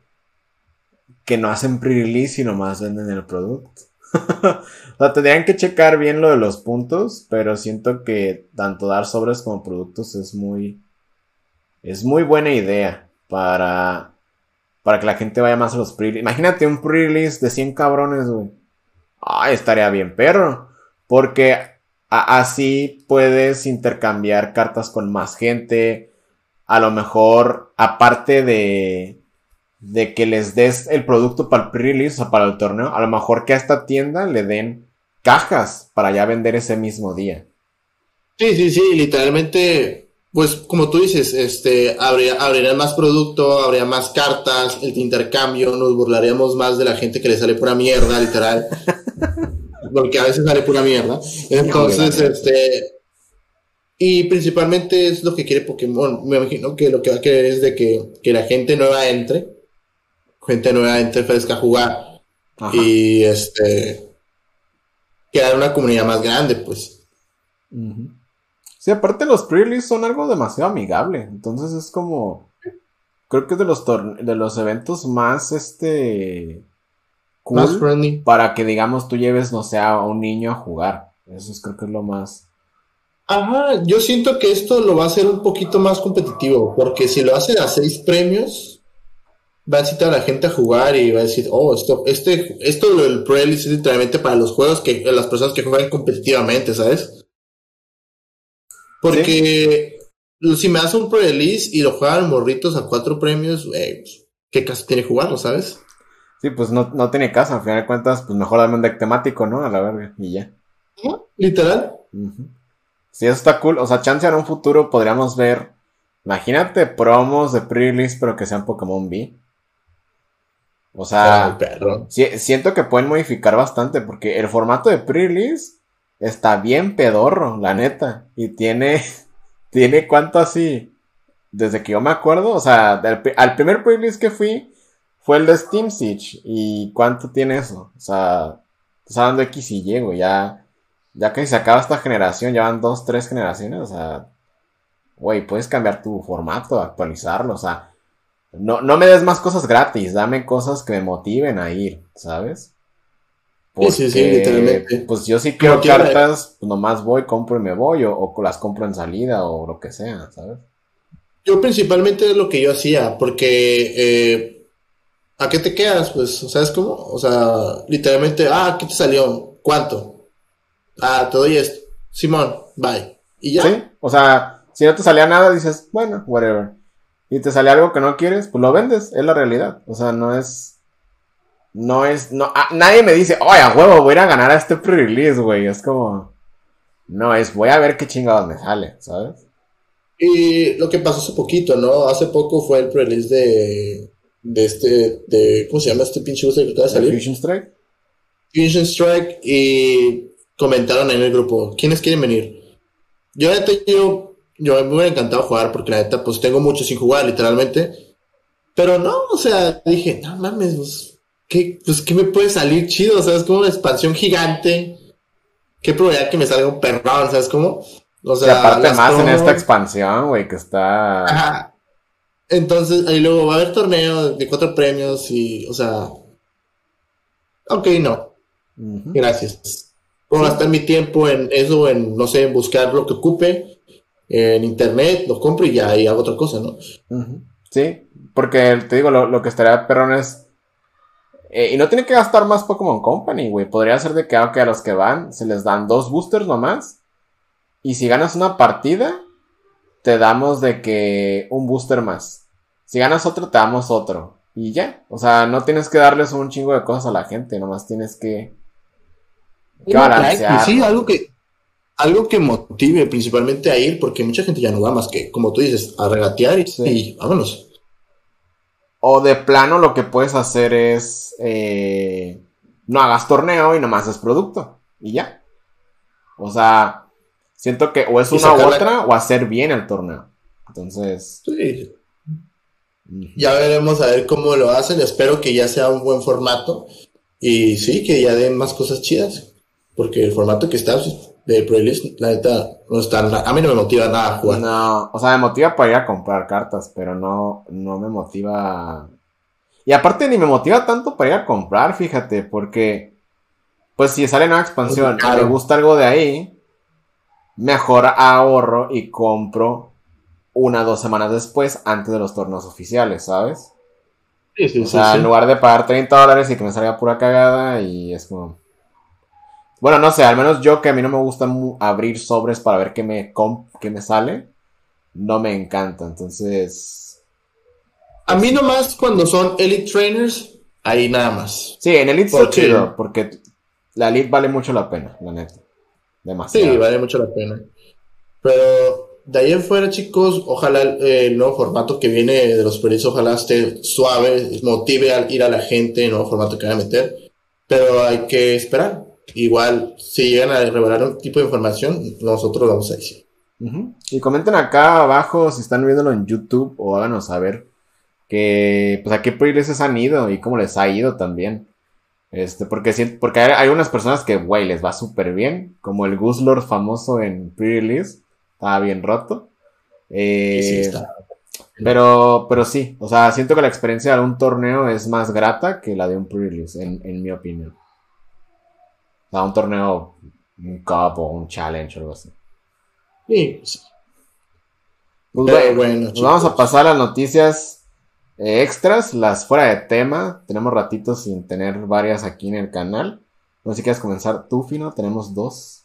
que no hacen pre-release y nomás venden el producto. o sea, tendrían que checar bien lo de los puntos, pero siento que tanto dar sobres como productos es muy. Es muy buena idea para. Para que la gente vaya más a los pre Imagínate un pre-release de 100 cabrones, güey. Ay, estaría bien, perro. Porque así puedes intercambiar cartas con más gente. A lo mejor, aparte de de que les des el producto para el pre-release o para el torneo, a lo mejor que a esta tienda le den cajas para ya vender ese mismo día. Sí, sí, sí, literalmente, pues como tú dices, este, habría, habría más producto, habría más cartas, el intercambio, nos burlaríamos más de la gente que le sale pura mierda, literal. porque a veces sale pura mierda. Entonces, este, y principalmente es lo que quiere Pokémon. Me imagino que lo que va a querer es de que, que la gente nueva entre gente nuevamente fresca a jugar. Y este. Crear una comunidad más grande, pues. Sí, aparte los pre son algo demasiado amigable. Entonces es como. Creo que es de los de los eventos más este. más friendly. Para que digamos tú lleves, no sé, a un niño a jugar. Eso es, creo que es lo más. Ajá, yo siento que esto lo va a hacer un poquito más competitivo. Porque si lo hacen a seis premios va a incitar a la gente a jugar y va a decir, oh, esto, este, esto del es literalmente para los juegos que, las personas que juegan competitivamente, ¿sabes? Porque si me das un pre-release y lo juegan morritos a cuatro premios, pues, ¿qué caso tiene jugarlo, sabes? Sí, pues no, no tiene caso, al final de cuentas, pues mejor darme un deck temático, ¿no? A la verga, y ya. Literal. Sí, eso está cool. O sea, chance en un futuro podríamos ver. Imagínate promos de pre-release, pero que sean Pokémon B. O sea, siento que pueden modificar bastante, porque el formato de pre-release está bien pedorro, la neta. Y tiene, tiene cuánto así, desde que yo me acuerdo, o sea, al primer pre-release que fui fue el de Steam Siege. ¿Y cuánto tiene eso? O sea, está dando X y Y, güey, ya ya que se acaba esta generación, ya van dos, tres generaciones, o sea, güey, puedes cambiar tu formato, actualizarlo, o sea, no, no me des más cosas gratis, dame cosas que me motiven a ir, ¿sabes? sí, sí, sí, literalmente. Pues yo sí quiero cartas, pues nomás voy, compro y me voy, o, las compro en salida, o lo que sea, ¿sabes? Yo principalmente es lo que yo hacía, porque eh, ¿a qué te quedas? Pues, ¿sabes cómo? O sea, literalmente, ah, ¿qué te salió? ¿Cuánto? Ah, te doy esto. Simón, bye. Y ya. Sí, o sea, si no te salía nada, dices, bueno, whatever. Y te sale algo que no quieres, pues lo vendes, es la realidad. O sea, no es. No es. No, ah, nadie me dice, oye, a huevo, voy a ir a ganar a este pre-release, güey. Es como. No, es voy a ver qué chingados me sale, ¿sabes? Y lo que pasó hace poquito, ¿no? Hace poco fue el pre-release de. De este. De, ¿Cómo se llama este pinche booster que acaba de salir? Fusion Strike. Fusion Strike y comentaron en el grupo, ¿quiénes quieren venir? Yo, la yo, yo me hubiera encantado jugar porque la neta, pues tengo mucho sin jugar, literalmente. Pero no, o sea, dije, no mames, pues, ¿qué, pues, ¿qué me puede salir chido? O sea, es como una expansión gigante. ¿Qué probabilidad que me salga un perrón? ¿Sabes cómo? O sea, y aparte más en esta expansión, güey, que está... Ajá. Entonces, ahí luego va a haber torneo de cuatro premios y, o sea... Ok, no. Gracias. Puedo gastar mi tiempo en eso, en, no sé, en buscar lo que ocupe en internet, lo compro y ya y hago otra cosa, ¿no? Sí, porque te digo, lo, que estaría perrón es. Eh, y no tiene que gastar más Pokémon Company, güey. Podría ser de que, aunque a los que van se les dan dos boosters nomás. Y si ganas una partida, te damos de que un booster más. Si ganas otro, te damos otro. Y ya. O sea, no tienes que darles un chingo de cosas a la gente. Nomás tienes que sí, algo que, algo que motive principalmente a ir, porque mucha gente ya no va más que, como tú dices, a regatear y, vámonos. O de plano lo que puedes hacer es eh, no hagas torneo y nomás es producto. Y ya. O sea, siento que o es una u otra o hacer bien el torneo. Entonces. Sí. Ya veremos a ver cómo lo hacen. Espero que ya sea un buen formato. Y sí, que ya den más cosas chidas. Porque el formato que está de playlist, la neta, no está A mí no me motiva nada a jugar. No, o sea, me motiva para ir a comprar cartas, pero no, no me motiva. Y aparte ni me motiva tanto para ir a comprar, fíjate, porque. Pues si sale nueva expansión y me gusta algo de ahí, mejor ahorro y compro una o dos semanas después, antes de los torneos oficiales, ¿sabes? Sí, sí, o sea, en lugar de pagar 30 dólares y que me salga pura cagada, y es como. Bueno, no sé, al menos yo que a mí no me gusta abrir sobres para ver qué me, qué me sale, no me encanta. Entonces. A mí nomás cuando son Elite Trainers, ahí nada más. Sí, en Elite porque... chido, porque la Elite vale mucho la pena, la neta. Demasiado. Sí, vale mucho la pena. Pero de ahí en fuera, chicos, ojalá el nuevo formato que viene de los proyectos, ojalá esté suave, motive a ir a la gente, el nuevo formato que van a meter. Pero hay que esperar igual, si llegan a revelar un tipo de información, nosotros vamos a decir. Y comenten acá abajo si están viéndolo en YouTube o háganos saber que, pues a qué playlists han ido y cómo les ha ido también. Este, porque, porque hay, unas personas que, güey, les va súper bien, como el Guslord famoso en pre-release, estaba bien roto. Eh, pero, pero sí, o sea, siento que la experiencia de un torneo es más grata que la de un pre-release, en mi opinión a un torneo, un cup o un challenge o algo así. Sí. Pues bueno, vamos a pasar a las noticias eh, extras, las fuera de tema. Tenemos ratitos sin tener varias aquí en el canal. No sé si quieres comenzar tú, Fino. Tenemos dos.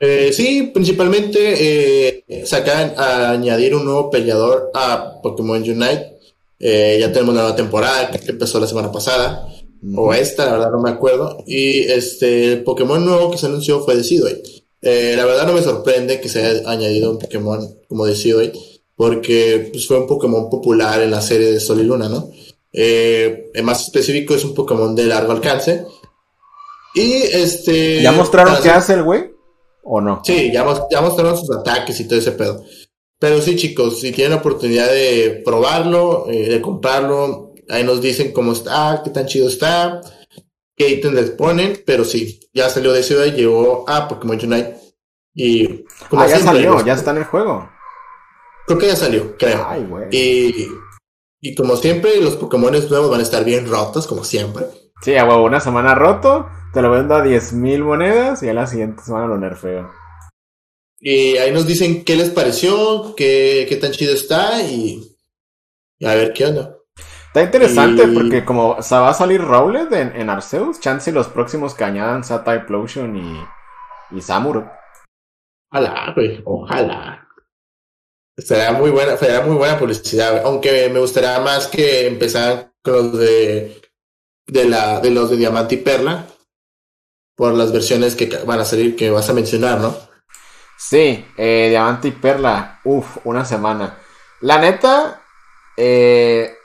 Eh, sí, principalmente eh, sacan a añadir un nuevo peleador a Pokémon Unite. Ya tenemos la nueva temporada que empezó la semana pasada. O esta, la verdad no me acuerdo. Y este el Pokémon nuevo que se anunció fue Decidueye. Eh, la verdad no me sorprende que se haya añadido un Pokémon como Decidueye. Porque pues, fue un Pokémon popular en la serie de Sol y Luna, ¿no? Eh, más específico es un Pokémon de largo alcance. Y este... ¿Ya mostraron qué hace el güey? ¿O no? Sí, ya, ya mostraron sus ataques y todo ese pedo. Pero sí, chicos, si tienen la oportunidad de probarlo, eh, de comprarlo, ahí nos dicen cómo está, qué tan chido está, qué ítems les ponen, pero sí, ya salió de ciudad y llegó a Pokémon Unite. Y ah, ya salió, ya está en el juego. Creo que ya salió, creo. Ay, güey. Y, y como siempre, los Pokémon nuevos van a estar bien rotos, como siempre. Sí, a una semana roto, te lo vendo a 10.000 monedas y a la siguiente semana lo nerfeo. Y ahí nos dicen qué les pareció, qué, qué tan chido está y, a ver qué onda. Está interesante porque como o va a salir Rowlet en, en, Arceus, chance los próximos que añadan sea Typlosion y, y Samuro. Ojalá, güey, ojalá. Sería muy buena, sería muy buena publicidad, aunque me gustaría más que empezaran con los de, de la, de los de Diamante y Perla, por las versiones que van a salir que vas a mencionar, ¿no? Sí, eh, Diamante y Perla. Uf, una semana. La neta, eh,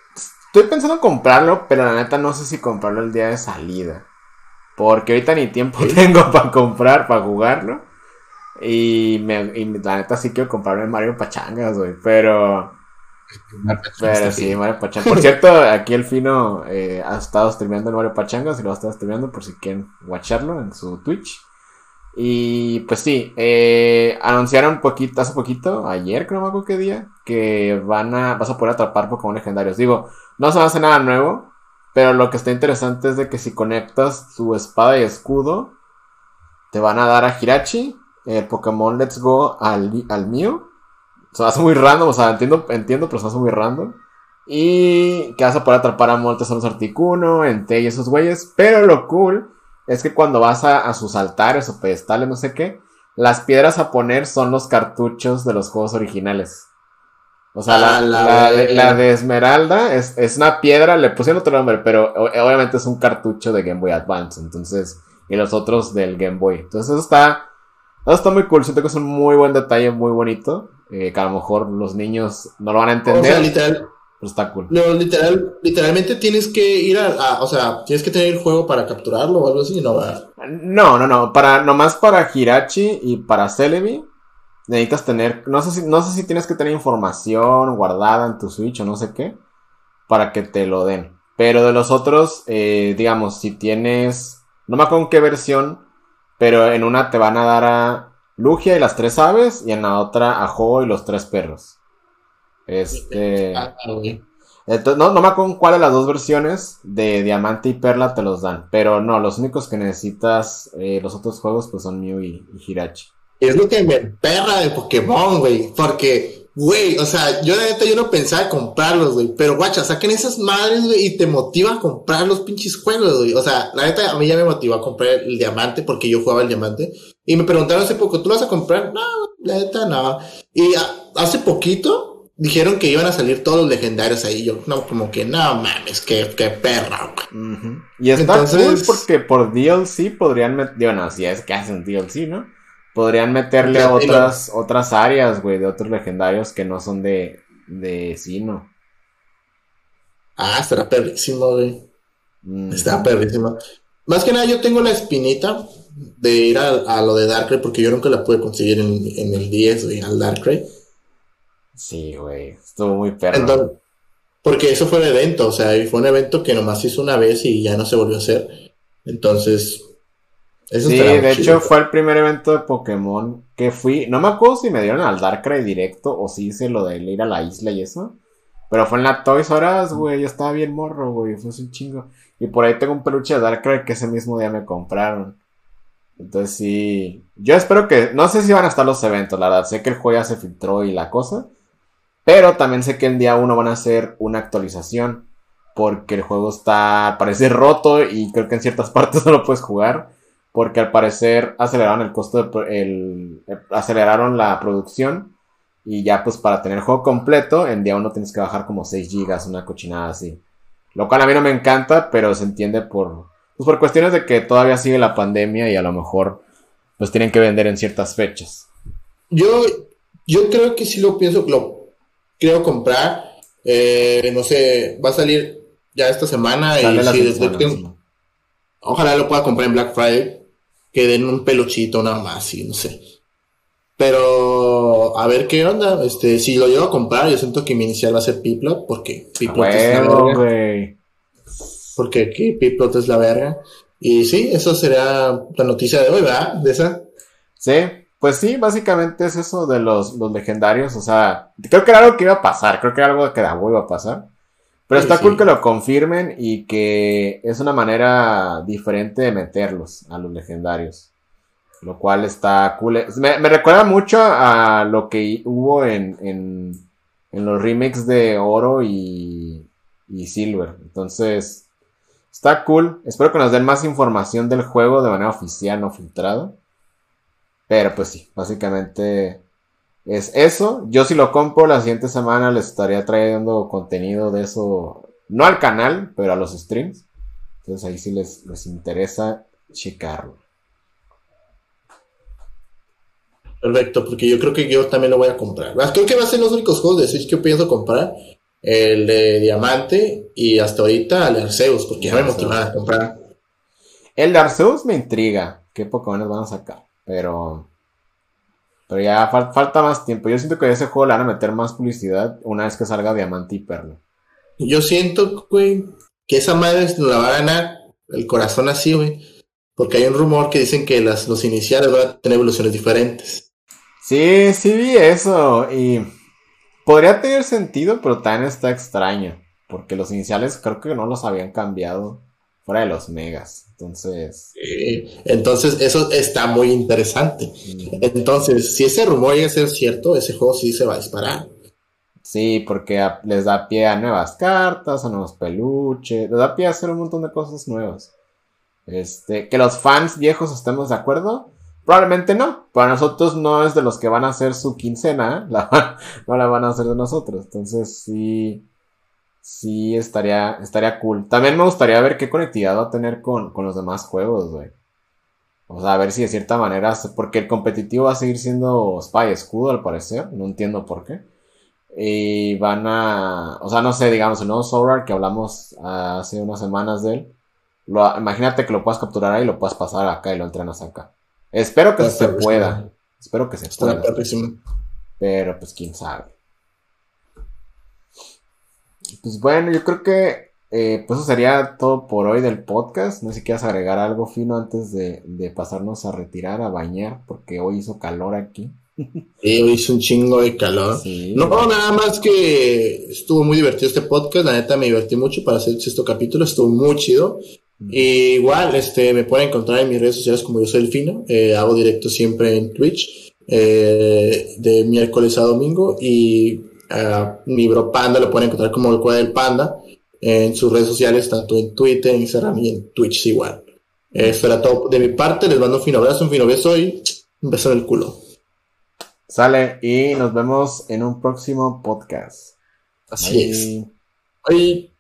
estoy pensando en comprarlo, pero la neta no sé si comprarlo el día de salida. Porque ahorita ni tiempo tengo para comprar, para jugarlo. Y, me, la neta sí quiero comprarme Mario Pachangas, güey. Pero... Pero sí, Mario Pachangas. Por cierto, aquí el Fino eh, ha estado streameando el Mario Pachangas y lo ha estado streameando por si quieren watcharlo en su Twitch. Y pues sí, eh, anunciaron poquito, hace poquito, ayer creo me qué día, que van a, vas a poder atrapar Pokémon legendarios. Digo, no se va a hacer nada nuevo, pero lo que está interesante es de que si conectas tu espada y escudo, te van a dar a Hirachi, el Pokémon Let's Go al, al mío. O sea, hace muy random, o sea, entiendo, entiendo, pero se hace muy random. Y que vas a poder atrapar a Moltesonos Articuno, Entei y esos güeyes. Pero lo cool es que cuando vas a, sus altares o pedestales, no sé qué, las piedras a poner son los cartuchos de los juegos originales. O sea, la, ah, de Esmeralda es, una piedra, le pusieron otro nombre, pero obviamente es un cartucho de Game Boy Advance, entonces, y los otros del Game Boy. Entonces eso está, eso está muy cool, siento que es un muy buen detalle, muy bonito, eh, que a lo mejor los niños no lo van a entender. O literal, está cool. No, literal, literalmente tienes que ir a, o sea, tienes que tener el juego para capturarlo o algo así, ¿no? No, no, no, para, nomás para Hirachi y para Celebi necesitas tener, no sé si, no sé si tienes que tener información guardada en tu Switch o no sé qué, para que te lo den. Pero de los otros, eh, digamos, si tienes, no me acuerdo en qué versión, pero en una te van a dar a Lugia y las tres aves y en la otra a Ho y los tres perros. Este. Ah, entonces, no, no me acuerdo cuál de las dos versiones de Diamante y Perla te los dan. Pero no, los únicos que necesitas eh, los otros juegos pues son Mew y, Hirachi. Es lo que me perra de Pokémon, güey. Porque, güey, o sea, yo de neta yo no pensaba comprarlos, güey. Pero guacha, saquen esas madres, güey, y te motiva a comprar los pinches juegos, güey. O sea, la neta a mí ya me motivó a comprar el diamante porque yo jugaba el diamante. Y me preguntaron hace poco, ¿tú lo vas a comprar? No, la neta no. Y hace poquito dijeron que iban a salir todos los legendarios ahí. Yo, no, como que no mames, qué, qué perra, Y está Entonces... porque por DLC podrían meter, digo, no, si es que hacen DLC, ¿no? Podrían meterle otras, otras áreas, güey, de otros legendarios que no son de, de Sino. Ah, estará perrísimo, güey. Está perrísimo. Más que nada, yo tengo la espinita de ir a, lo de Darkrai porque yo nunca la pude conseguir en, en el 10, güey, al Darkrai. Sí, güey. Estuvo muy perro. porque eso fue un evento, o sea, fue un evento que nomás hizo una vez y ya no se volvió a hacer. Entonces. Eso sí, de hecho fue el primer evento de Pokémon que fui. No me acuerdo si me dieron al Darkrai directo o si hice lo de ir a la isla y eso. Pero fue en la Toys Horas, güey. Yo estaba bien morro, güey. Fue un chingo. Y por ahí tengo un peluche de Darkrai que ese mismo día me compraron. Entonces sí. Yo espero que. No sé si van a estar los eventos, la verdad. Sé que el juego ya se filtró y la cosa. Pero también sé que en día uno van a hacer una actualización. Porque el juego está, parece roto y creo que en ciertas partes no lo puedes jugar. porque al parecer aceleraron el costo de el, aceleraron la producción y ya pues para tener el juego completo en día uno tienes que bajar como 6 gigas, una cochinada así. Lo cual a mí no me encanta, pero se entiende por pues por cuestiones de que todavía sigue la pandemia y a lo mejor pues tienen que vender en ciertas fechas. Yo yo creo que sí lo pienso, lo quiero comprar. Eh, no sé, va a salir ya esta semana y sí, desde ojalá lo pueda comprar en Black Friday que den un peluchito nada más, y no sé. Pero a ver qué onda. Este, si lo llevo a comprar, yo siento que mi inicial va a ser Piplot, porque Piplot es la verga. Porque aquí Piplot es la verga. Y sí, eso sería la noticia de hoy, ¿verdad? De esa. Sí, pues sí, básicamente es eso de los, los legendarios. O sea, creo que era algo que iba a pasar. Creo que era algo que da iba a pasar. Pero está cool que lo confirmen y que es una manera diferente de meterlos a los legendarios. Lo cual está cool. Me, recuerda mucho a lo que hubo en, en, en los remakes de Oro y, y Silver. Entonces, está cool. Espero que nos den más información del juego de manera oficial, no filtrado. Pero pues sí, básicamente es eso. Yo si lo compro la siguiente semana les estaría trayendo contenido de eso, no al canal, pero a los streams. Entonces ahí sí les, les interesa checarlo. Perfecto, porque yo creo que yo también lo voy a comprar. Creo que va a ser los únicos juegos de Switch que pienso comprar. El de Diamante y hasta ahorita el Arceus, porque ya me motivaba a comprar. El de Arceus me intriga. ¿Qué Pokémon van a sacar? Pero pero ya falta más tiempo. Yo siento que ese juego le van a meter más publicidad una vez que salga Diamante y Perla. Yo siento, güey, que esa madre la va a ganar el corazón así, güey. Porque hay un rumor que dicen que las, los iniciales van a tener evoluciones diferentes. Sí, sí vi eso. Y podría tener sentido, pero también está extraño. Porque los iniciales creo que no los habían cambiado fuera de los megas. Entonces. entonces, eso está muy interesante. Entonces, si ese rumor llega a ser cierto, ese juego sí se va a disparar. Sí, porque les da pie a nuevas cartas, a nuevos peluches, les da pie a hacer un montón de cosas nuevas. Este, que los fans viejos estemos de acuerdo, probablemente no. Para nosotros no es de los que van a hacer su quincena, no la van a hacer de nosotros. Entonces sí, sí estaría, estaría cool. También me gustaría ver qué conectividad va a tener con, los demás juegos, güey. O sea, a ver si de cierta manera, porque el competitivo va a seguir siendo Spy Escudo al parecer, no entiendo por qué. Y van a, o sea, no sé, digamos, el nuevo Solar que hablamos hace unas semanas de él. Lo, imagínate que lo puedas capturar ahí y lo puedas pasar acá y lo entrenas acá. Espero que se pueda. Espero que se pueda. Pero pues quién sabe. Pues bueno, yo creo que eh, pues eso sería todo por hoy del podcast. No sé si quieres agregar algo fino antes de, pasarnos a retirar, a bañar, porque hoy hizo calor aquí. Sí, hoy hizo un chingo de calor. no, nada más que estuvo muy divertido este podcast. La neta me divertí mucho para hacer este capítulo. Estuvo muy chido. igual, este, me pueden encontrar en mis redes sociales como yo soy el fino. Eh, hago directo siempre en Twitch, eh, de miércoles a domingo. Y mi bro Panda lo pueden encontrar como el Cueva del Panda en sus redes sociales, tanto en Twitter, Instagram y en Twitch igual. eso era todo de mi parte, les mando un fino abrazo, un fino beso y un beso en el culo. Sale y nos vemos en un próximo podcast. Así es. Bye.